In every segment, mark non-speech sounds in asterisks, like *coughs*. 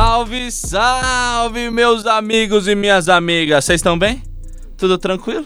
Salve, salve, meus amigos e minhas amigas. Vocês estão bem? Tudo tranquilo?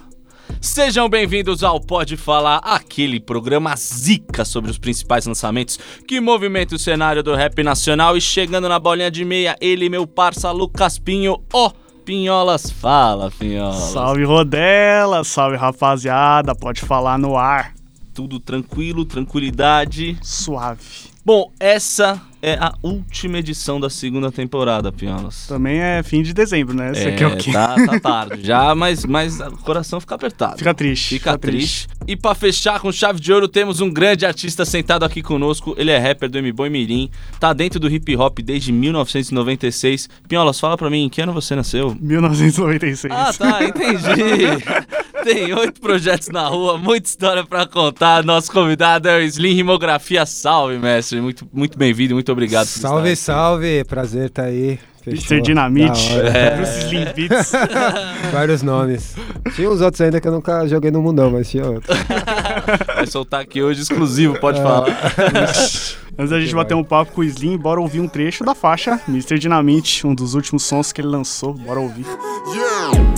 Sejam bem-vindos ao Pode Falar, aquele programa zica sobre os principais lançamentos que movimentam o cenário do rap nacional. E chegando na bolinha de meia, ele, meu parça Lucas Pinho, ó. Oh, Pinholas fala, Pinholas. Salve Rodela, salve rapaziada, pode falar no ar. Tudo tranquilo, tranquilidade. Suave. Bom, essa é a última edição da segunda temporada, Pinholas. Também é fim de dezembro, né? Esse é, aqui é o quê? Tá, tá tarde já, mas, mas o coração fica apertado. Fica triste. Fica, fica triste. triste. E pra fechar com chave de ouro, temos um grande artista sentado aqui conosco. Ele é rapper do M-Boy Mirim, tá dentro do hip hop desde 1996. Pinholas, fala pra mim, em que ano você nasceu? 1996. Ah, tá, entendi. *laughs* Tem oito projetos na rua, muita história para contar. Nosso convidado é o Slim Rimografia. Salve, mestre. Muito, muito bem-vindo, muito obrigado. salve, salve. Prazer estar tá aí. Mr. Dinamite, é. Slim Beats. *laughs* Vários nomes. Tinha uns outros ainda que eu nunca joguei no mundão, mas tinha outros. *laughs* Vai soltar aqui hoje exclusivo, pode é. falar. *laughs* Antes da gente bater um papo com o Slim, bora ouvir um trecho da faixa Mr. Dinamite, um dos últimos sons que ele lançou. Bora ouvir.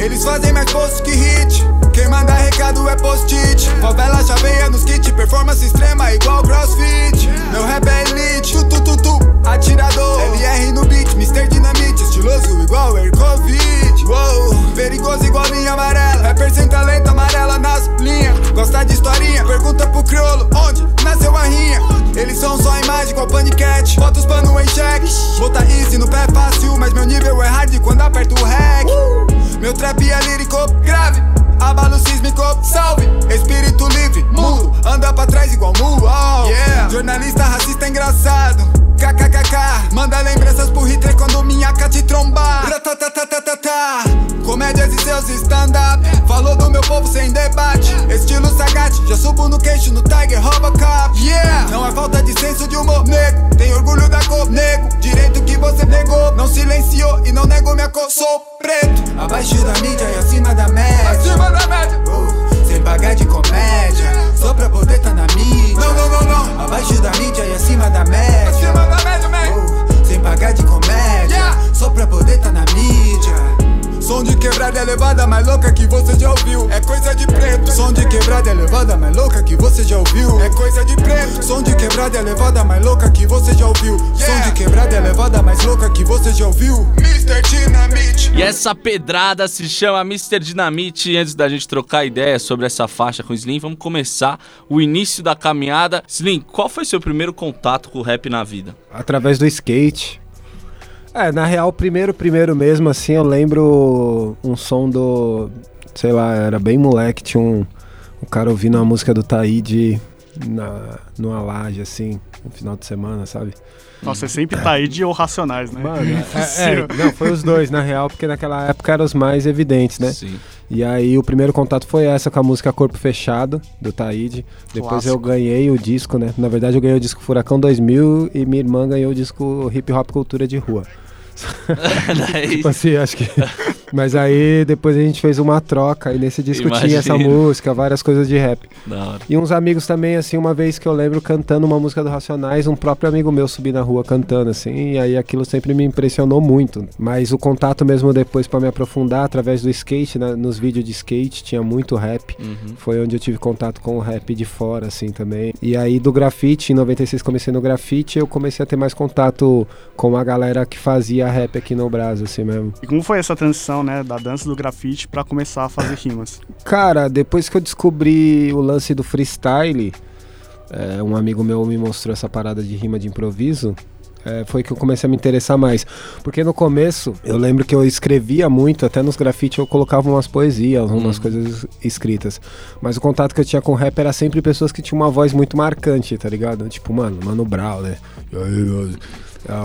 Eles fazem mais posts que hit. Quem manda recado é post-it. Essa pedrada se chama Mr. Dinamite. Antes da gente trocar ideia sobre essa faixa com o Slim, vamos começar o início da caminhada. Slim, qual foi seu primeiro contato com o rap na vida? Através do skate. É, na real, primeiro, primeiro mesmo, assim, eu lembro um som do. Sei lá, era bem moleque, tinha um, um cara ouvindo a música do Taíde na, numa laje, assim, no final de semana, sabe? Nossa, é sempre Taíde ou Racionais, né? Mano, é, é, não, foi os dois, na real, porque naquela época eram os mais evidentes, né? Sim. E aí o primeiro contato foi essa com a música Corpo Fechado, do Taíde. Depois Clássico. eu ganhei o disco, né? Na verdade eu ganhei o disco Furacão 2000 e minha irmã ganhou o disco Hip Hop Cultura de Rua. *laughs* tipo assim, acho que. *laughs* Mas aí depois a gente fez uma troca e nesse disco Imagina. tinha essa música, várias coisas de rap. E uns amigos também, assim, uma vez que eu lembro cantando uma música do Racionais, um próprio amigo meu subir na rua cantando, assim, e aí aquilo sempre me impressionou muito. Mas o contato mesmo depois para me aprofundar, através do skate, né, nos vídeos de skate, tinha muito rap. Uhum. Foi onde eu tive contato com o rap de fora, assim, também. E aí do grafite, em 96 comecei no grafite, eu comecei a ter mais contato com a galera que fazia fazia rap aqui no Brasil, assim mesmo. E como foi essa transição, né, da dança do grafite para começar a fazer rimas? Cara, depois que eu descobri o lance do freestyle, é, um amigo meu me mostrou essa parada de rima de improviso. É, foi que eu comecei a me interessar mais. Porque no começo, eu lembro que eu escrevia muito, até nos grafites eu colocava umas poesias, umas hum. coisas escritas. Mas o contato que eu tinha com rap era sempre pessoas que tinham uma voz muito marcante, tá ligado? Tipo, mano, Mano Brown, né?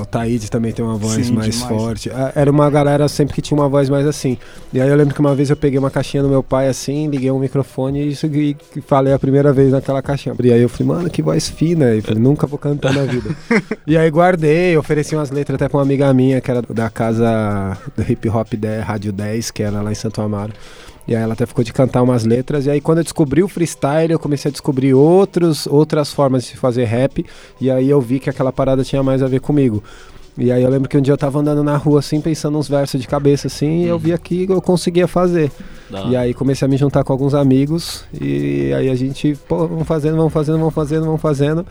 O Taíde também tem uma voz Sim, mais demais. forte. Era uma galera sempre que tinha uma voz mais assim. E aí eu lembro que uma vez eu peguei uma caixinha do meu pai assim, liguei um microfone e, isso, e falei a primeira vez naquela caixinha. E aí eu falei, mano, que voz fina. E falei, nunca vou cantar na vida. *laughs* e aí guardei, ofereci umas letras até pra uma amiga minha, que era da casa do hip hop da Rádio 10, que era lá em Santo Amaro. E aí ela até ficou de cantar umas letras. E aí quando eu descobri o freestyle, eu comecei a descobrir outros, outras formas de se fazer rap. E aí eu vi que aquela parada tinha mais a ver comigo. E aí eu lembro que um dia eu tava andando na rua assim, pensando uns versos de cabeça assim, e eu vi aqui que eu conseguia fazer. Da E aí comecei a me juntar com alguns amigos. E aí a gente, pô, vamos fazendo, vamos fazendo, vamos fazendo, vamos fazendo.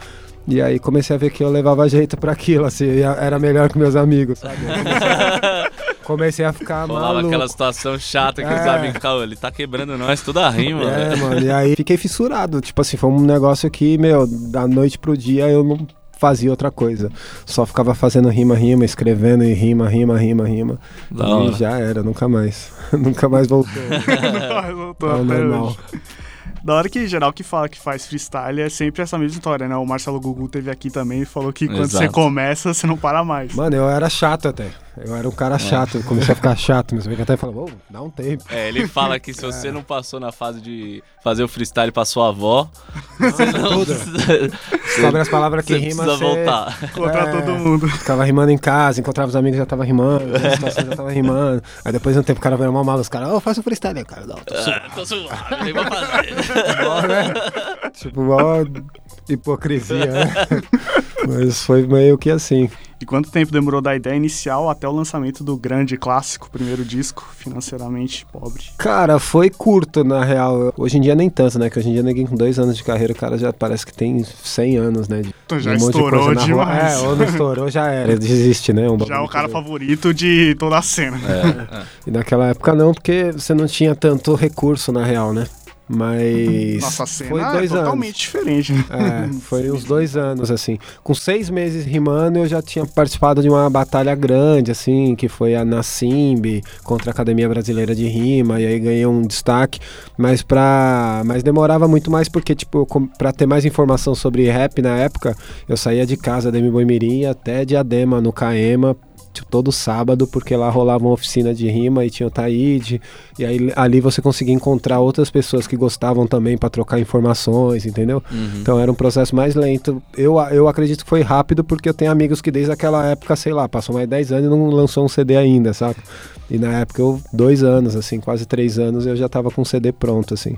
E aí comecei a ver que eu levava jeito pra aquilo, assim, e era melhor que meus amigos, sabe? *laughs* Comecei a, ficar Rolava maluco. aquela situação chata que os É. amigos ficavam, ele tá quebrando nós toda a rima. É, velho. mano, e aí fiquei fissurado. Tipo assim, foi um negócio que, meu, da noite pro dia eu não fazia outra coisa. Só ficava fazendo rima, rima, escrevendo e rima, rima, rima, rima. Da e hora. já era, nunca mais. *laughs* nunca mais voltou *laughs* Não até normal. hoje. Da hora que geral que fala que faz freestyle é sempre essa mesma história, né? O Marcelo Gugu teve aqui também e falou que quando você Exato. começa, você não para mais. Mano, eu era chato até. Eu era um cara chato. Eu comecei a ficar chato. Mas eu até falava, ô, dá um tempo. É, ele fala que se você não passou na fase de fazer o freestyle pra sua avó, você não Tudo. Sobre as palavras que você rima, precisa você voltar. Contra É. todo mundo. ficava rimando em casa, encontrava os amigos já tava rimando, situação já tava rimando. Aí depois de um tempo o cara veio mal mal, os caras, ô, faça um freestyle aí, cara. Não, tô suave. Ah, Tô suave, nem vou fazer. Tipo, mó hipocrisia, né? *laughs* Mas foi meio que assim. E quanto tempo demorou da ideia inicial até o lançamento do grande clássico, primeiro disco, financeiramente pobre? Cara, foi curto, na real. Hoje em dia nem tanto, né? Que hoje em dia ninguém com dois anos de carreira, o cara já parece que tem 100 anos, né? De, Então já de um de estourou rua. demais. É, ou não estourou, já era. Desiste, né? Um Já é o cara favorito de toda a cena. E naquela época não, porque você não tinha tanto recurso, na real, né? Mas. Nossa cena foi é dois anos. totalmente diferente. né? É, foi uns dois anos, assim. Com seis meses rimando, eu já tinha participado de uma batalha grande, assim, que foi a Nassimb contra a Academia Brasileira de Rima, e aí ganhei um destaque. Mas pra. Mas demorava muito mais porque, tipo, pra ter mais informação sobre rap na época, eu saía de casa da Mirim até Diadema, no Caema. Tipo, Todo sábado, porque lá rolava uma oficina de rima e tinha o Taíde, e aí ali você conseguia encontrar outras pessoas que gostavam também pra trocar informações, entendeu? Então era um processo mais lento. Eu, eu acredito que foi rápido porque eu tenho amigos que desde aquela época, sei lá, passou mais 10 anos e não lançou um CD ainda, saca? E na época eu, dois anos, assim, quase três anos, eu já tava com o CD pronto, assim.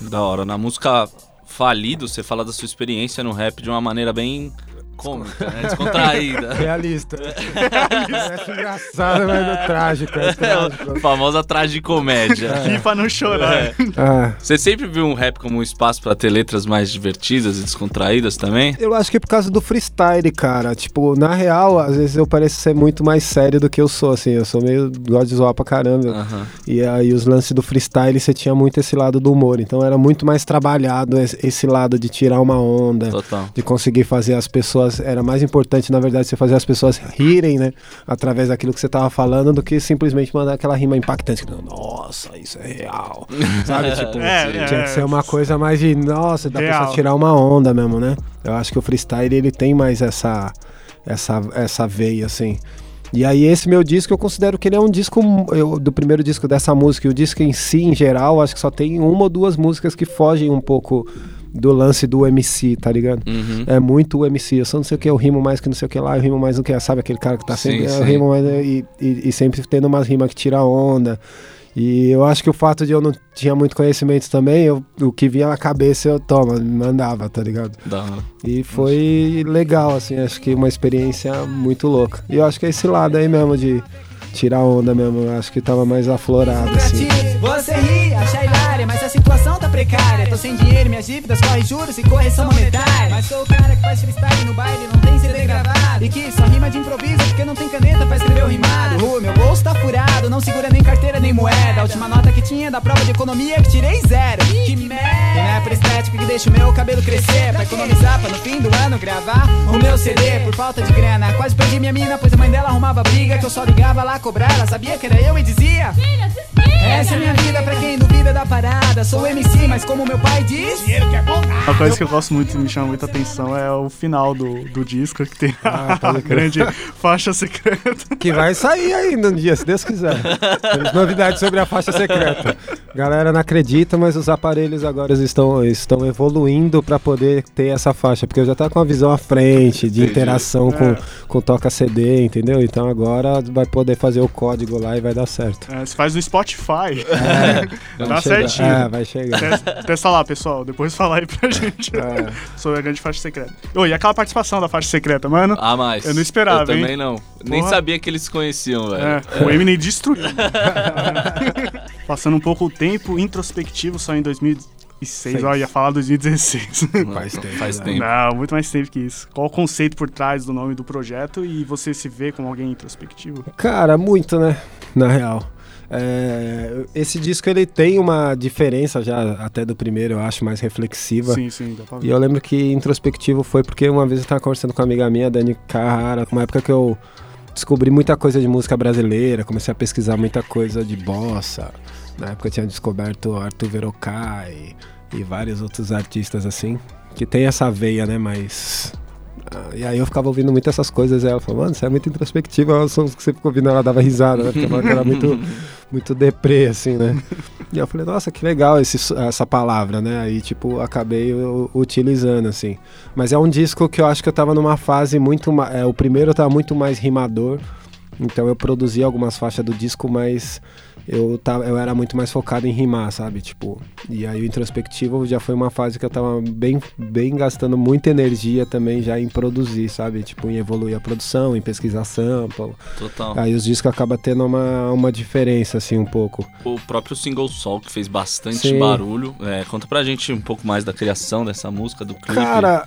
Da hora. Na música Falido, você fala da sua experiência no rap de uma maneira bem cômica, né? Descontraída. *laughs* Realista. é engraçado, mas não trágico. É É trágico. a famosa tragicomédia. Ri pra não chorar. É. Ah, Você sempre viu um rap como um espaço pra ter letras mais divertidas e descontraídas também? Eu acho que é por causa do freestyle, cara. Tipo, na real, às vezes eu pareço ser muito mais sério do que eu sou, assim. Eu sou meio. gosto de zoar pra caramba. Aham. E aí os lances do freestyle você tinha muito esse lado do humor. Então era muito mais trabalhado esse esse lado de tirar uma onda. Total. De conseguir fazer as pessoas. Era mais importante, na verdade, você fazer as pessoas rirem, né? Através daquilo que você tava falando, do que simplesmente mandar aquela rima impactante. Nossa, isso é real. *laughs* Sabe? Tipo, É, tinha é. que ser uma coisa mais de. Nossa, da Real. pessoa tirar uma onda mesmo, né? Eu acho que o freestyle ele tem mais essa. Essa, essa veia, assim. E aí esse meu disco eu considero que ele é um disco eu, do primeiro disco dessa música e o disco em si em geral acho que só tem uma ou duas músicas que fogem um pouco do lance do MC, tá ligado? Uhum. É muito o MC, eu só não sei o que, eu rimo mais que não sei o que lá, eu rimo mais do que, sabe aquele cara que tá Sim, sempre, eu sim. rimo mais e, e, e sempre tendo umas rimas que tira onda. E eu acho que o fato de eu não tinha muito conhecimento também, eu, o que vinha na cabeça eu toma, mandava, tá ligado? Hora. E foi legal, assim, acho que uma experiência muito louca. E eu acho que é esse lado aí mesmo de tirar onda mesmo, eu acho que tava mais aflorado, assim. Você ri, acha hilária, mas a situação tá precária. Tô sem dinheiro, minhas dívidas correm juros e correção monetária. Mas sou o cara que faz freestyle no baile, não tem CD gravado. E que só rima de improviso porque não tem caneta pra escrever o rimado. Uh, meu bolso tá furado, não segura nem carteira nem moeda. A última nota que tinha da prova de economia que tirei zero. Que merda! E não é por estética que deixa o meu cabelo crescer. Pra economizar, pra no fim do ano gravar o meu CD. Por falta de grana, quase perdi minha mina, pois a mãe dela arrumava briga. Que eu só ligava lá cobrar, ela sabia que era eu e dizia. Essa é minha vida pra quem duvida da parada. Sou MC, mas como meu pai diz. Dinheiro que é bom Uma coisa que eu gosto muito e me chama muita atenção é o final do, do disco, que tem Ah, a pode crer. grande faixa secreta. Que vai sair ainda um dia, se Deus quiser. Temos novidades sobre a faixa secreta. Galera não acredita, mas os aparelhos agora estão, estão evoluindo para poder ter essa faixa, porque eu já tá com a visão à frente, de Entendi. interação com, com toca CD, entendeu? Então agora vai poder fazer o código lá e vai dar certo. É, você faz no Spotify. *laughs* Vai Tá chegar- certinho. É, vai chegar. Testa, testa lá, pessoal. Depois fala aí pra gente É. sobre a grande faixa secreta. Ô, e aquela participação da faixa secreta, mano? Ah, mas. Eu não esperava, Eu também hein? não. Nem Porra. sabia que eles se conheciam, velho. É, o Eminem destruiu. *laughs* Passando um pouco o tempo, introspectivo, só em 2006. Seis. Ó, ia falar 2016. *laughs* Faz tempo, Faz né? tempo. Não, muito mais tempo que isso. Qual o conceito por trás do nome do projeto e você se vê como alguém introspectivo? Cara, muito, né? Na real. É, esse disco ele tem uma diferença já até do primeiro, eu acho, mais reflexiva. Sim, sim, dá pra E ver. eu lembro que introspectivo foi porque uma vez eu tava conversando com uma amiga minha, Dani Carrara, uma época que eu descobri muita coisa de música brasileira, comecei a pesquisar muita coisa de bossa. Na época eu tinha descoberto Arthur Verocai e vários outros artistas assim, que tem essa veia, né, mas... ah, E aí eu ficava ouvindo muito essas coisas e ela falou, mano, você é muito introspectiva, os sons que você ficou ouvindo, ela dava risada, né? Porque que era muito, *laughs* muito deprê, assim, né? E eu falei, nossa, que legal esse, essa palavra, né? Aí, tipo, acabei utilizando, assim. Mas é um disco que eu acho que eu tava numa fase muito. É, o primeiro eu tava muito mais rimador. Então eu produzi algumas faixas do disco, mas eu, tava, eu era muito mais focado em rimar, sabe? Tipo, e aí o introspectivo já foi uma fase que eu tava bem, bem gastando muita energia também já em produzir, sabe? Tipo, em evoluir a produção, em pesquisar sample. Total. Aí os discos acabam tendo uma, uma diferença, assim, um pouco. O próprio single Sol, que fez bastante Sim. barulho. É, conta pra gente um pouco mais da criação dessa música, do clipe. Cara,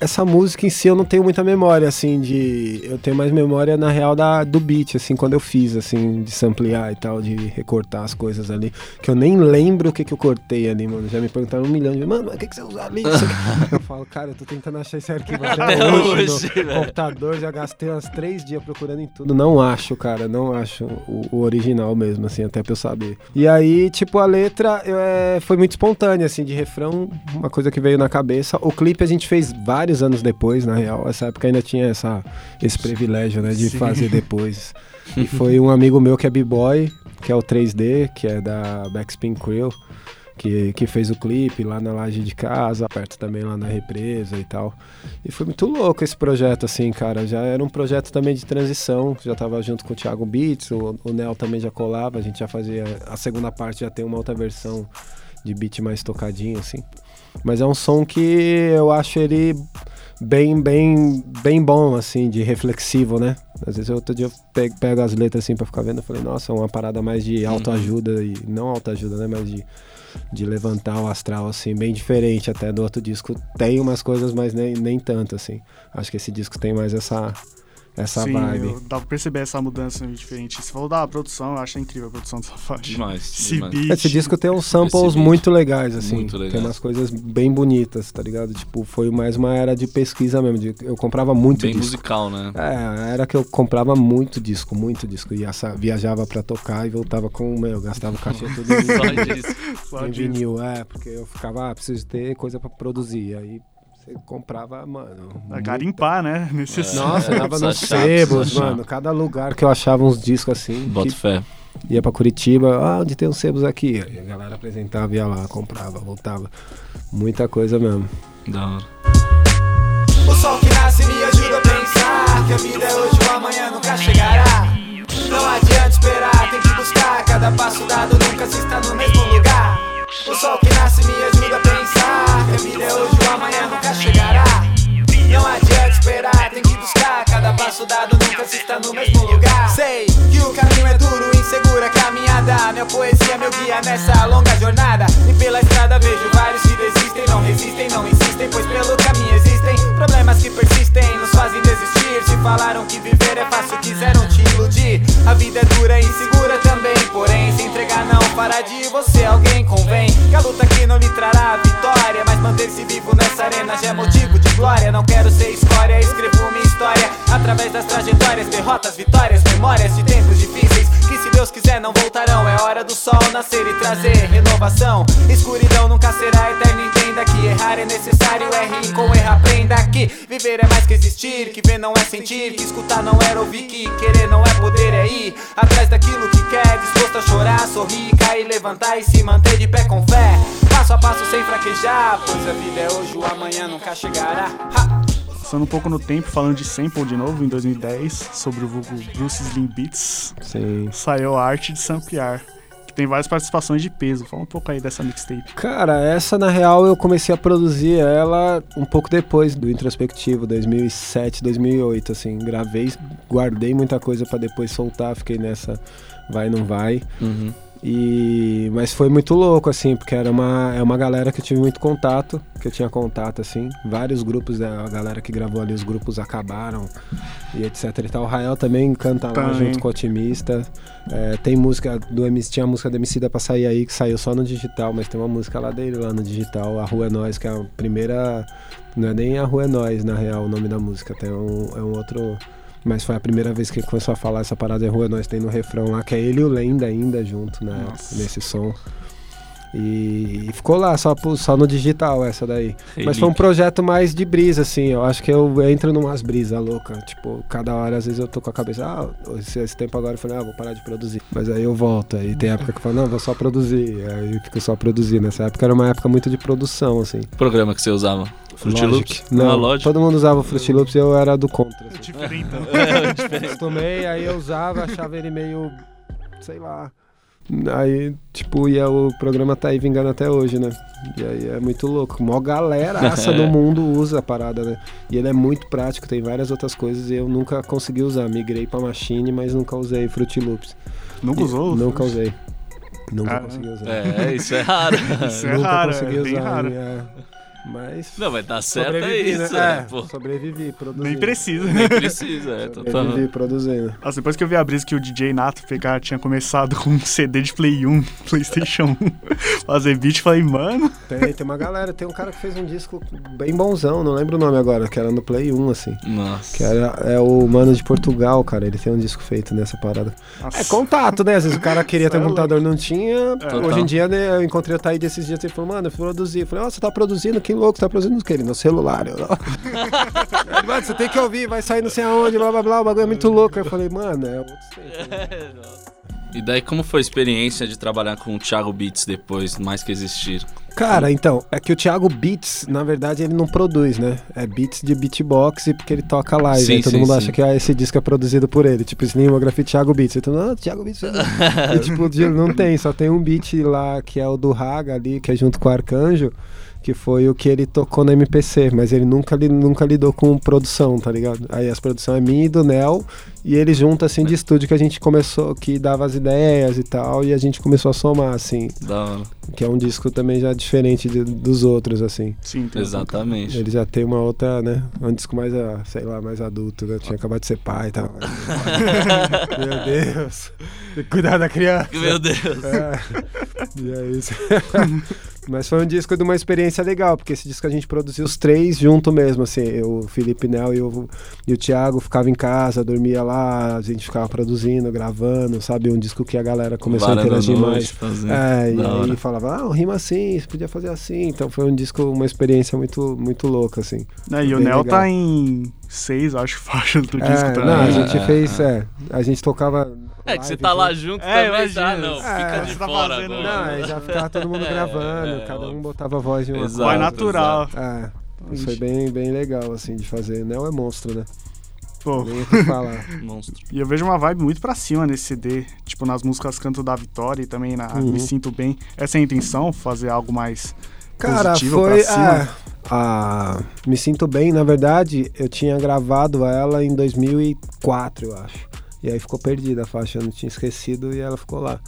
essa música em si eu não tenho muita memória, assim, de. Eu tenho mais memória, na real, da, do beat, assim, quando eu fiz, assim, de samplear e tal, de recortar as coisas ali. Que eu nem lembro o que, que eu cortei ali, mano. Já me perguntaram um milhão de vezes, mano, mas o que, que você usa ali? Isso aqui?" *laughs* eu falo, cara, eu tô tentando achar esse arquivo até, Até hoje, hoje, no computador, já gastei uns três dias procurando em tudo. Não acho, cara, não acho o, o original mesmo, assim, até pra eu saber. E aí, tipo, a letra eu, é, foi muito espontânea, assim, de refrão, uma coisa que veio na cabeça. O clipe a gente fez vários anos depois, na real. Essa época ainda tinha essa, esse privilégio, né, de Sim. fazer *laughs* depois. E foi um amigo meu que é b-boy, que é o 3D, que é da Backspin Crew. Que, que fez o clipe lá na laje de casa, perto também lá na represa e tal. E foi muito louco esse projeto, assim, cara. Já era um projeto também de transição. Já tava junto com o Thiago Beats, o, o Nel também já colava. A gente já fazia. A segunda parte já tem uma outra versão de beat mais tocadinho, assim. Mas é um som que eu acho ele bem, bem, bem bom, assim, de reflexivo, né? Às vezes outro dia eu pego, pego as letras assim pra ficar vendo e falei, nossa, é uma parada mais de autoajuda e não autoajuda, né? Mas de, de levantar o astral, assim, bem diferente até do outro disco. Tem umas coisas, mas nem, nem tanto, assim. Acho que esse disco tem mais essa, essa Sim, vibe. eu- dá pra perceber essa mudança diferente. Você falou da produção, eu acho incrível a produção dessa faixa. Demais, Esse demais. beat. Esse disco tem uns samples muito legais, assim. Muito legais. Tem umas coisas bem bonitas, tá ligado? Tipo, foi mais uma era de pesquisa mesmo. de- eu comprava muito Bem disco. musical, né? É, era que eu comprava muito disco, muito disco. Ia, sa- viajava pra tocar e voltava com, meu, gastava o cachê tudo em, *laughs* Só disso. Só em vinil. É, porque eu ficava, ah, preciso ter coisa pra produzir. Aí você comprava, mano. A muita- garimpar, né? *laughs* Necessário. Nossa, É, eu dava nos sebos, mano. Cada lugar que eu achava uns discos assim. Bota que fé. ia pra Curitiba, ah, onde tem uns sebos aqui? Aí a galera apresentava, ia lá, comprava, voltava. Muita coisa mesmo. Da hora. O sol que nasce me ajuda a pensar Que a vida é hoje ou amanhã nunca chegará Não adianta esperar, tem que buscar Cada passo dado nunca se está no mesmo lugar O sol que nasce me ajuda a pensar Que a vida é hoje ou amanhã nunca chegará Não adianta esperar, tem que buscar. Cada passo dado nunca se está no mesmo lugar. Sei que o caminho é duro, insegura caminhada. Minha poesia meu guia nessa longa jornada. E pela estrada vejo vários que desistem. Não resistem, não insistem, pois pelo caminho existem Problemas que persistem, nos fazem desistir. Se falaram que viver é fácil, quiseram te iludir. A vida é dura e insegura também. Porém, se entregar não fará de você alguém. Convém que a luta aqui não lhe trará vitória Mas manter-se vivo nessa arena já é motivo de glória. Não quero ser escória, escrevo minha história Através das trajetórias, derrotas, vitórias Memórias de tempos difíceis Que se Deus quiser não voltarão. É hora do sol nascer e trazer renovação. Escuridão nunca será eterna, entenda que errar é necessário. R com erro aprenda que viver é mais que existir, que ver não é sentir, que escutar não é ouvir, que querer não é poder, é ir atrás daquilo que quer, disposto a chorar, sorrir, cair, levantar e se manter de pé com fé. Passo a passo sem fraquejar, pois a vida é hoje, o amanhã nunca chegará. Ha! Passando um pouco no tempo, falando de sample de novo, em 2010, sobre o vulgo Bruce Slim Beats, Sim. saiu a arte de samplear, que tem várias participações de peso. Fala um pouco aí dessa mixtape. Cara, essa na real eu comecei a produzir ela um pouco depois do introspectivo, 2007, 2008, assim, gravei, guardei muita coisa pra depois soltar, fiquei nessa vai não vai. Uhum. E mas foi muito louco assim, porque era uma é uma galera que eu tive muito contato, que eu tinha contato assim, vários grupos da galera que gravou ali os grupos acabaram e etc e tal. O Rael também canta lá junto com o Otimista. É, tem música do MC, tinha a música do MC da pra sair aí que saiu só no digital, mas tem uma música lá dele lá no digital, A Rua é Nós, que é a primeira não é nem A Rua é Nós, na real, o nome da música, tem um, é um outro mas foi a primeira vez que ele começou a falar essa parada de rua, nós tem no refrão lá, que é ele e o Lenda ainda junto, né? Nossa. Nesse som. E, e ficou lá, só, só no digital essa daí. Mas foi um projeto mais de brisa, assim. Eu acho que eu entro numas brisas loucas. Tipo, cada hora, às vezes, eu tô com a cabeça, ah, esse, esse tempo agora eu falei, ah, vou parar de produzir. Mas aí eu volto. Aí tem época que eu falo, não, vou só produzir. Aí eu fico só produzindo. Nessa época era uma época muito de produção, assim. Programa que você usava? Fruit Logic. Loops? Não, Ah, Logic. todo mundo usava o Fruit Loops e eu era do contra. assim. Diferentão. *laughs* *laughs* acostumei, aí eu usava, achava ele meio. sei lá. Aí, tipo, e o programa tá aí vingando até hoje, né? E aí é muito louco. Mó galera *laughs* essa do mundo usa a parada, né? E ele é muito prático, tem várias outras coisas e eu nunca consegui usar. Migrei pra Machine, mas nunca usei Fruit Loops. Nunca usou? Nunca usei. Nunca Caramba. consegui usar. É, isso é raro. Isso é nunca raro, consegui é bem usar. raro. é. Mas. Não, mas tá certo é sobrevivi, isso, né? é, pô. sobrevivi, produzi. Nem precisa. Nem precisa, é. Sobrevivi produzindo. Nossa, depois que eu vi a brisa que o DJ Nato pegar, tinha começado com um CD de Play 1, *laughs* Playstation 1, fazer beat, falei, mano, Tem, tem uma galera, tem um cara que fez um disco bem bonzão, não lembro o nome agora, que era no Play 1, assim. Nossa. Que era, é o Mano de Portugal, cara. Ele tem um disco feito nessa parada. nossa, É contato, né? Às vezes o cara queria ter um é computador, não tinha. Total. Hoje em dia, né, eu encontrei o Taíde esses dias e ele falou, mano, eu produzi. Eu falei, ó, você tá produzindo? Que louco, você tá produzindo o quê? Ele, no celular. Eu, Ele, *laughs* mano, você tem que ouvir, vai sair não sei aonde, blá blá blá, o bagulho é muito louco. Eu falei, mano, é outro né? *laughs* E daí, como foi a experiência de trabalhar com o Thiago Beats depois, mais que existir? Cara, então, é que o Thiago Beats, na verdade, ele não produz, né? É beats de beatbox e porque ele toca live. Sim, aí todo sim, mundo sim. acha que ah, esse disco é produzido por ele. Tipo, Slimography Thiago Beats. Então, não, Thiago Beats. *laughs* e tipo, não tem, só tem um beat lá que é o do Raga ali, que é junto com o Arcanjo, que foi o que ele tocou no MPC, mas ele nunca, li- nunca lidou com produção, tá ligado? Aí as produções é minha e do Nel, e ele junto assim de estúdio que a gente começou, que dava as ideias e tal, e a gente começou a somar, assim. Da hora. Que é um disco também já diferente de- dos outros, assim. sim, tem Exatamente. Ele já tem uma outra, né? Um disco mais, ah, sei lá, mais adulto, né? Tinha acabado de ser pai e tal. *laughs* Meu Deus. Cuidar da criança. Meu Deus. É. E é isso. *laughs* Mas foi um disco de uma experiência legal, porque esse disco a gente produziu os três junto mesmo, assim. Eu, o Felipe Nel e o, e o Thiago ficava em casa, dormia lá, a gente ficava produzindo, gravando, sabe? Um disco que a galera começou a interagir mais. fazendo. É, e aí falava, ah, rima assim, você podia fazer assim. Então foi um disco, uma experiência muito, muito louca, assim. Né, e o Nel legal. tá em seis, acho, *laughs* faixas do disco É, também. não, a É, gente é, fez, é. é, a gente tocava. É que você tá lá junto. É, também, tá? imagina. Não, É, fica de você tá fora fazendo- agora. Não, aí já ficava todo mundo *laughs* É, gravando, é, cada um botava a voz em uma Exato, Vai natural. É, isso foi bem, bem legal, assim, de fazer. Nel é monstro, né? Pô, Nem o que falar. *laughs* Monstro. e eu vejo uma vibe muito pra cima nesse CD. Tipo, nas músicas Canto da Vitória e também na Uhum. Me Sinto Bem. Essa é a intenção? Fazer algo mais Cara, positivo foi. pra cima? é, a Me Sinto Bem, na verdade, eu tinha gravado ela em 2004, eu acho. E aí ficou perdida a faixa, eu não tinha esquecido e ela ficou lá.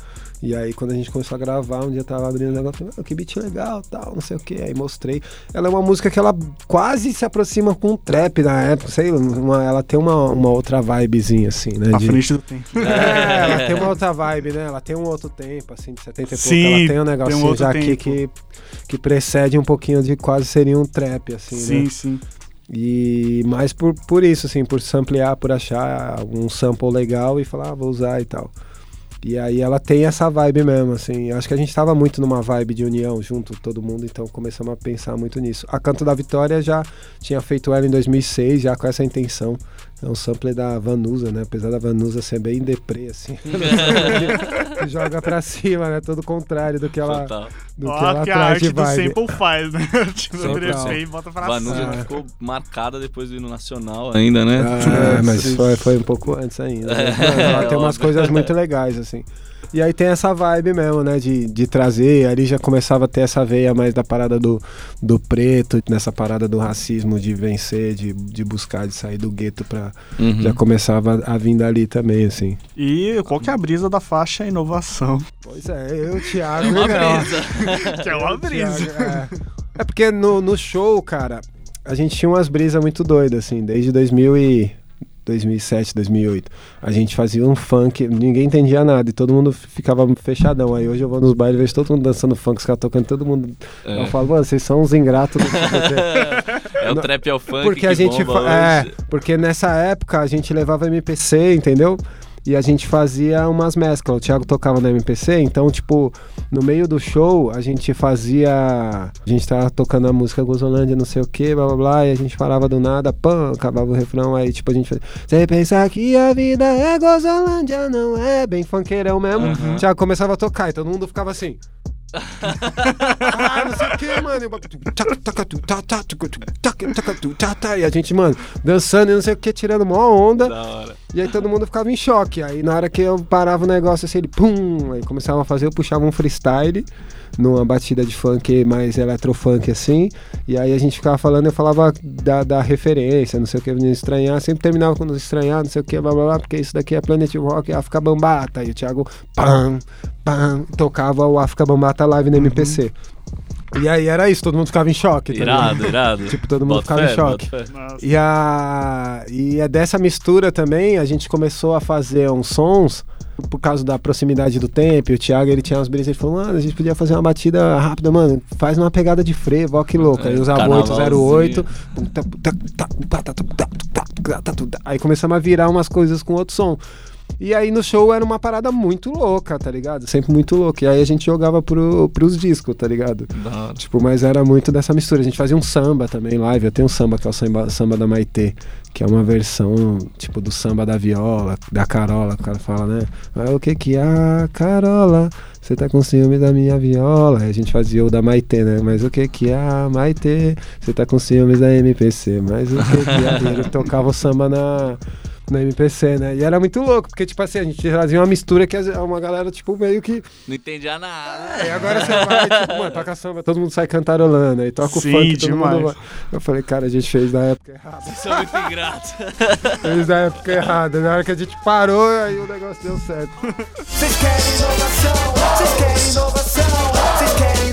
E aí quando a gente começou a gravar, um dia eu tava abrindo o negócio, "Ah, que beat legal, tal, não sei o que. Aí mostrei. Ela é uma música que ela quase se aproxima com o trap na época, sei lá, uma- ela tem uma, uma outra vibezinha assim, né? À de- frente do tempo. é, ela tem uma outra vibe, né? Ela tem um outro tempo, assim, de 70 e pouco. Sim, Ela tem um negocinho outro já aqui que, que precede um pouquinho de quase seria um trap, assim, Sim, né? sim. E mais por, por isso, assim, por samplear, por achar um sample legal e falar, ah, vou usar e tal. E aí ela tem essa vibe mesmo, assim. Acho que a gente tava muito numa vibe de união junto, todo mundo, então começamos a pensar muito nisso. A Canto da Vitória já tinha feito ela em 2006, já com essa intenção. É um sample da Vanusa, né? Apesar da Vanusa ser bem deprê, assim. *laughs* *laughs* joga pra cima, né? Todo contrário do que ela, Total. do que Ó, ela que a arte do sample faz, né? *laughs* tipo, Total. André e bota pra Vanusa cima. que ficou marcada depois do hino nacional ainda, né? Ah, mas foi, foi um pouco antes ainda. né? Mano, ela tem umas óbvio. coisas muito legais, assim. E aí tem essa vibe mesmo, né? De, de trazer. Ali já começava a ter essa veia mais da parada do, do preto, nessa parada do racismo, de vencer, de, de buscar, de sair do gueto pra. Uhum. Já começava a vir dali também, assim. E qual que é a brisa da faixa inovação? Pois é, eu, Thiago. É uma brisa. *laughs* Que é uma brisa. Thiago, é. É porque no, no show, cara, a gente tinha umas brisas muito doidas, assim, desde 2000 e 2007, 2008. A gente fazia um funk, ninguém entendia nada e todo mundo ficava fechadão. Aí hoje eu vou nos bailes e vejo todo mundo dançando funk, os caras tocando, todo mundo. É. Eu falo, mano, vocês são uns ingratos. *laughs* É o trap é o funk porque que a gente é, porque nessa época a gente levava MPC, entendeu? E a gente fazia umas mesclas. O Thiago tocava na MPC, então, tipo, no meio do show, a gente fazia. A gente tava tocando a música Gozolândia, não sei o que, blá blá blá, e a gente parava do nada, pam, acabava o refrão, aí, tipo, a gente fazia. Você pensar que a vida é Gozolândia, não é bem funkeirão mesmo. O Thiago começava a tocar e todo mundo ficava assim. Ah, não sei o que, mano. E a gente, mano, dançando e não sei o que, tirando mó onda. Da hora. E aí todo mundo ficava em choque. Aí na hora que eu parava o negócio assim, ele pum, aí começava a fazer, eu puxava um freestyle numa batida de funk mais eletrofunk assim. E aí a gente ficava falando, eu falava da, da referência, não sei o que, não estranhar, sempre terminava não estranhar, não sei o que, blá blá blá, porque isso daqui é Planet Rock, África Bambata. E o Thiago, pam, pam, tocava o África Bambata live no MPC. E aí era isso, todo mundo ficava em choque. tá ligado? Irado, irado. Tipo, todo mundo Bota ficava em choque. E, a, e é dessa mistura também, a gente começou a fazer uns sons por causa da proximidade do tempo. E o Thiago, ele tinha umas brisas, ele falou, mano, a gente podia fazer uma batida rápida, mano, faz uma pegada de frevo, ó que louca. É, Aí usava carnavalzinho. 808, aí começamos a virar umas coisas com outro som. E aí no show era uma parada muito louca, tá ligado? Sempre muito louca. E aí a gente jogava pro, pros discos, tá ligado? Hora. Tipo, mas era muito dessa mistura. A gente fazia um samba também live. Eu tenho um samba que é o samba, samba da Maitê, que é uma versão, tipo, do samba da viola, da Carola, que o cara fala, né? Ah, o que que é, Carola? Você tá com ciúme da minha viola? Aí a gente fazia o da Maitê, né? Mas o que que é, Maitê? Você tá com ciúmes da MPC? Mas o que que é? *laughs* Ele tocava o samba na na MPC, né? E era muito louco, porque, tipo assim, a gente trazia uma mistura que uma galera, tipo, meio que Não entendia nada. e agora você vai, tipo, mano, toca samba, todo mundo sai cantarolando, aí toca o Sim, funk, todo demais. mundo vai. Eu falei, cara, a gente fez na época errada. Vocês são muito ingratos. *laughs* Fez na época errada. Na hora que a gente parou, aí o negócio deu certo. Vocês querem inovação? Vocês querem inovação? Vocês querem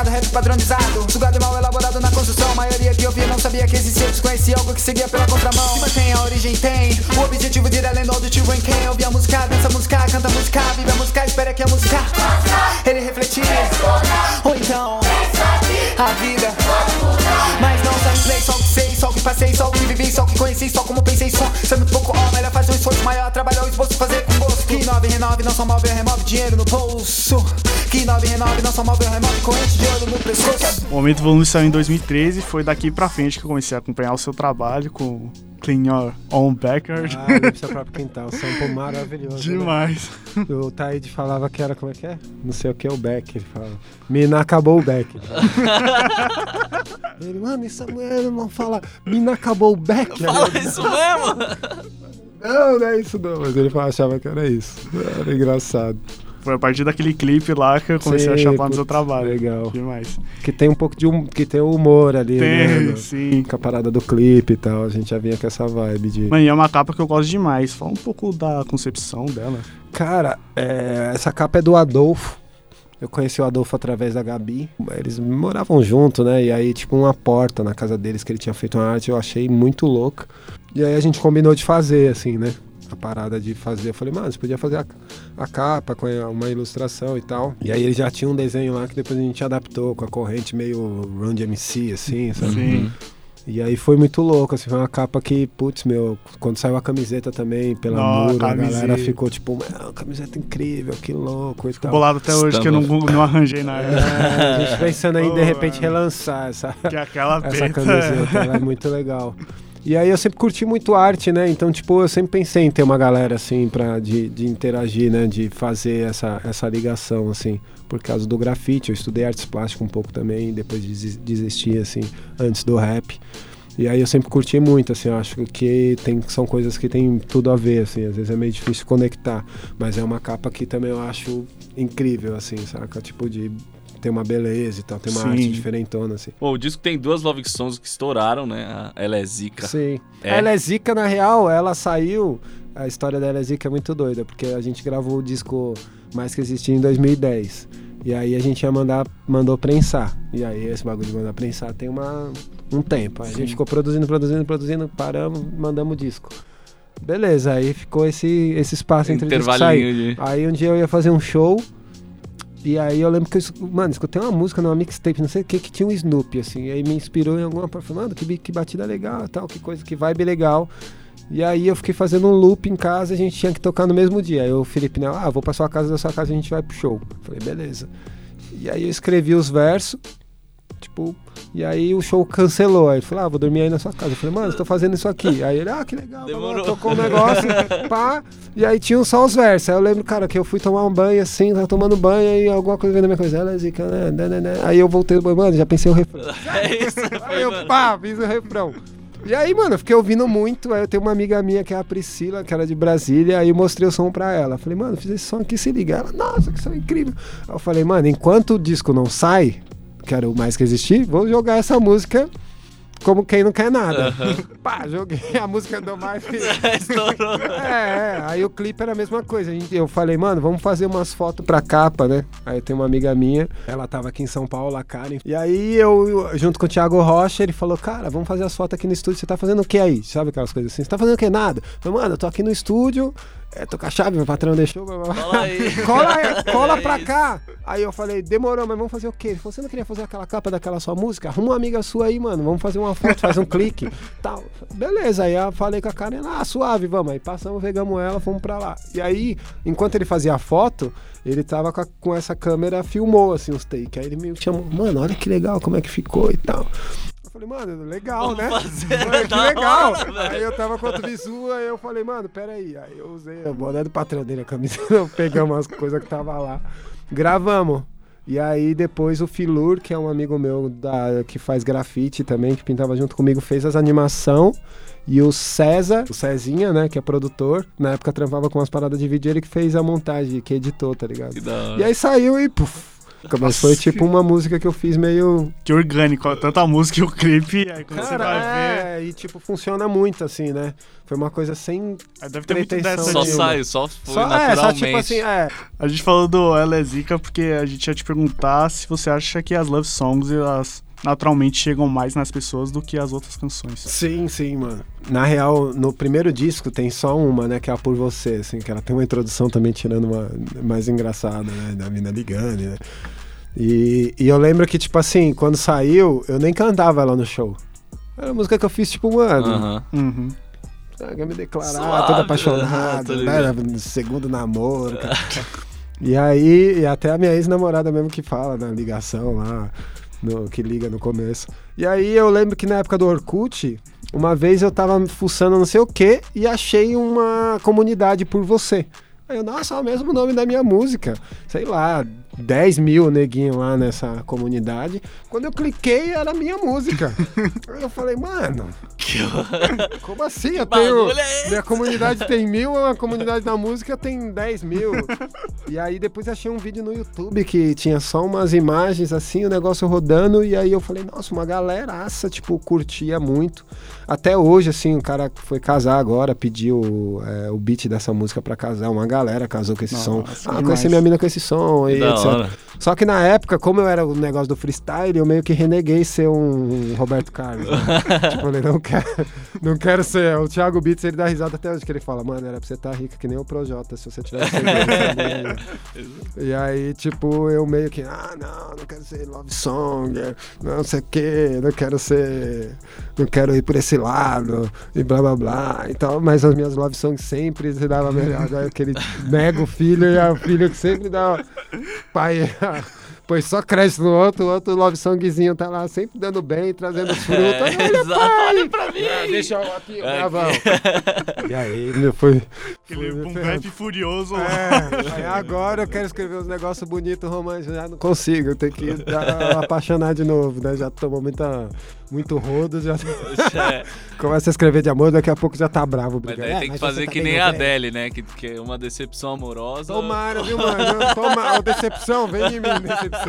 mercado rap padronizado. Sugado e mal elaborado na construção. A maioria que ouvia não sabia que existia. Desconhecia algo que seguia pela contramão. Se mantém, a origem tem? O objetivo de ir além do auditivo em quem? Ouve a música, dança a música, canta a música Vive a música, espera que a música Ele refletir. Ou então A vida. Mas não só inglês, só o que sei Só o que passei, só o que vivi Só o que conheci, só como pensei Só ser muito pouco, ó, melhor fazer um esforço maior Trabalhar o esforço, fazer com gosto. Que 9 renove, não só move, remove dinheiro no bolso Que 9 renove, não só move, remove corrente de ouro no pescoço O Momento Volume saiu em 2013 foi daqui pra frente que eu comecei a acompanhar o seu trabalho com Clean Your Own Backyard. Ah, limpa seu próprio quintal. Sample *laughs* maravilhoso. né? Demais. O Taíde falava que era, como é que é? Não sei o que, o Beck. Ele fala. Mina acabou o Beck. *laughs* ele, mano, isso mulher não fala. Mina acabou o Beck. Fala isso mesmo? Não, não é isso não. Mas ele falava, achava que era isso. Era engraçado. Foi a partir daquele clipe lá que eu comecei Sim, a chapar no seu trabalho. legal. Demais. Que tem um pouco de hum, que tem o humor ali, né? Tem, no- sim. Com a parada do clipe e tal. A gente já vinha com essa vibe de. Mano, e é uma capa que eu gosto demais. Fala um pouco da concepção dela. Cara, é, essa capa é do Adolfo. Eu conheci o Adolfo através da Gabi. Eles moravam junto, né? E aí, tipo, uma porta na casa deles que ele tinha feito uma arte, eu achei muito louca. E aí a gente combinou de fazer, assim, né? A parada de fazer. Eu falei, mano, você podia fazer a, a capa com uma ilustração e tal. E aí ele já tinha um desenho lá que depois a gente adaptou com a corrente meio Run DMC, assim, sabe? Sim. E aí foi muito louco, assim, foi uma capa que, putz, meu, quando saiu a camiseta também pela Nossa, Muro, a camiseta. galera ficou tipo, "Meu, camiseta incrível, que louco e tal. Bolado até hoje que eu não, não arranjei na época. É, a gente pensando aí, de Boa. repente, relançar essa, Que é aquela essa camiseta, ela é muito legal. E aí eu sempre curti muito arte, né? Então, tipo, eu sempre pensei em ter uma galera, assim, pra, de, de interagir, né? De fazer essa, essa ligação, assim. Por causa do grafite, eu estudei artes plásticas um pouco também, depois desi- desisti, assim, antes do rap. E aí eu sempre curti muito, assim, eu acho que tem, são coisas que tem tudo a ver, assim, às vezes é meio difícil conectar, mas é uma capa que também eu acho incrível, assim, saca? Tipo de ter uma beleza e tal, ter uma Sim. arte diferentona, assim. Bom, o disco tem duas love songs que estouraram, né? A Ela é Zica. Sim. É? Ela é zica, na real, ela saiu. A história dela é zica é muito doida, porque a gente gravou o disco Mais Que Existia em 2010. E aí a gente ia mandar, mandou prensar. E aí esse bagulho de mandar prensar tem uma, um tempo. Aí a gente ficou produzindo, produzindo, produzindo, paramos, mandamos o disco. Beleza, aí ficou esse, esse espaço entre o disco sair. Intervalinho de... Aí um dia eu ia fazer um show. E aí eu lembro que eu, mano, escutei uma música numa mixtape, não sei o que, que tinha um Snoopy, assim. E aí me inspirou em alguma parte. Mano, que, que batida legal tal, que coisa, que vibe legal. E aí eu fiquei fazendo um loop em casa, a gente tinha que tocar no mesmo dia. Aí o Felipe, né, ah, vou pra sua casa, da sua casa a gente vai pro show. Falei, beleza. E aí eu escrevi os versos, tipo, e aí o show cancelou. Aí ele falou, ah, vou dormir aí na sua casa. Eu falei, mano, eu tô fazendo isso aqui. Aí ele, ah, que legal, Demorou. tocou um negócio, *laughs* pá. E aí tinham só os versos. Aí eu lembro, cara, que eu fui tomar um banho assim, tava tomando banho e alguma coisa veio na minha coisa. Ela é zica, né, né, né, né. Aí eu voltei, mano, já pensei o refrão. *laughs* É isso. Aí eu, pá, fiz o refrão. E aí, mano, eu fiquei ouvindo muito. Aí eu tenho uma amiga minha que é a Priscila, que era de Brasília. Aí eu mostrei o som pra ela. Falei, mano, fiz esse som aqui, se liga. Ela, nossa, que som incrível. Aí eu falei, mano, enquanto o disco não sai, quero mais que existir, vou jogar essa música como quem não quer nada. *laughs* Pá, joguei a música do mais. *laughs* Estourou. É, é, aí o clipe era a mesma coisa. Eu falei, mano, vamos fazer umas fotos pra capa, né? Aí tem uma amiga minha, ela tava aqui em São Paulo, a Karen. E aí eu, eu, junto com o Thiago Rocha, ele falou, cara, vamos fazer as fotos aqui no estúdio. Você tá fazendo o que aí? Sabe aquelas coisas assim? Você tá fazendo o que? Nada. Eu falei, mano, eu tô aqui no estúdio, é, tô com a chave, meu patrão deixou. Cola aí. *laughs* Cola, *laughs* cola É pra isso. cá. Aí eu falei, demorou, mas vamos fazer o quê? Ele falou, você não queria fazer aquela capa daquela sua música? Arruma uma amiga sua aí, mano. Vamos fazer uma foto, faz um clique. *laughs* Tal. Beleza, aí eu falei com a Karen, ah, suave, vamos. Aí passamos, pegamos ela, fomos pra lá. E aí, enquanto ele fazia a foto, ele tava com, a- com essa câmera, filmou assim os takes. Aí ele me chamou, mano, olha que legal como é que ficou e tal. Eu falei, mano, legal, Vamos né? fazer, Mano, que da legal. hora, aí eu tava com outro visu, aí eu falei, mano, peraí. Aí eu usei a boné do patrão dele, a camiseta, *laughs* pegamos as coisas que tava lá. Gravamos. E aí depois o Filur, que é um amigo meu da, que faz grafite também, que pintava junto comigo, fez as animação. E o César, o Cezinha, né, que é produtor, na época trampava com umas paradas de vídeo, ele que fez a montagem, que editou, tá ligado? E aí saiu e puf. Mas foi tipo uma música que eu fiz meio Que orgânico, tanto a música e o clipe, aí quando você vai ver. é, e tipo, funciona muito assim, né? Foi uma coisa sem. aí Deve ter muito dessa Só saiu, só foi Só, é, naturalmente. só tipo assim, é. A gente falou do Ela é Zica porque a gente ia te perguntar se você acha que as love songs elas naturalmente chegam mais nas pessoas do que as outras canções. Sim, sim, mano. Na real, no primeiro disco tem só uma, né? Que é a Por Você, assim, que ela tem uma introdução também tirando uma mais engraçada, né? Da mina ligando, né? E, e eu lembro que, tipo assim, quando saiu, eu nem cantava ela no show. Era uma música que eu fiz, tipo, mano, Aham. Uhum. Sabe, me declarar, Suave, todo ah, apaixonado, né? ligado. Segundo namoro. cara. *laughs* e aí, e até a minha ex-namorada mesmo que fala na ligação lá, no- que liga no começo. E aí eu lembro que na época do Orkut, uma vez eu tava fuçando não sei o que e achei uma comunidade por você. Aí eu, nossa, é o mesmo nome da minha música. Sei lá, 10 mil neguinho lá nessa comunidade. Quando eu cliquei, era minha música. *laughs* Eu falei, mano, *laughs* como assim? Eu tenho. é? Minha comunidade tem mil, a comunidade da música tem 10 mil. e aí depois achei um vídeo no YouTube que tinha só umas imagens assim, o negócio rodando, e aí eu falei, nossa, uma galeraça, tipo, curtia muito. Até hoje, assim, o cara foi casar agora, pediu é, o beat dessa música pra casar. Uma galera casou com esse Nossa, som. Ah, demais. conheci minha mina com esse som, e etc Só que na época, como eu era o negócio do freestyle, eu meio que reneguei ser um Roberto Carlos. Né? *laughs* tipo, eu falei, não quero, não quero ser. O Thiago Beats, ele dá risada até hoje, que ele fala, mano, era pra você estar tá rica que nem o Projota, se você tivesse *laughs* E aí, tipo, eu meio que, ah, não, não quero ser love song, não sei o quê, não quero ser. Não quero ir por esse lado, e blá blá blá. Então, mas as minhas love songs sempre se dava melhor. *laughs* Aquele mega filho e a filha que sempre dá pai Pois só cresce no outro, o outro love songzinho tá lá sempre dando bem, trazendo *laughs* fruta. É, exato, olha pra mim! É, deixa eu aqui, é, gravão. *laughs* e aí, meu, foi... Aquele boom furioso. É, agora eu quero escrever uns negócios bonitos, românticos, já não consigo, eu tenho que dar, apaixonar de novo, né? Já tomou muita muito rodo, já *laughs* é. começa a escrever de amor, daqui a pouco já tá bravo. Mas daí é, tem que fazer tá que nem a Adele, né? Que, que é uma decepção amorosa. Tomara, viu, mano? Toma, decepção, vem em mim, decepção.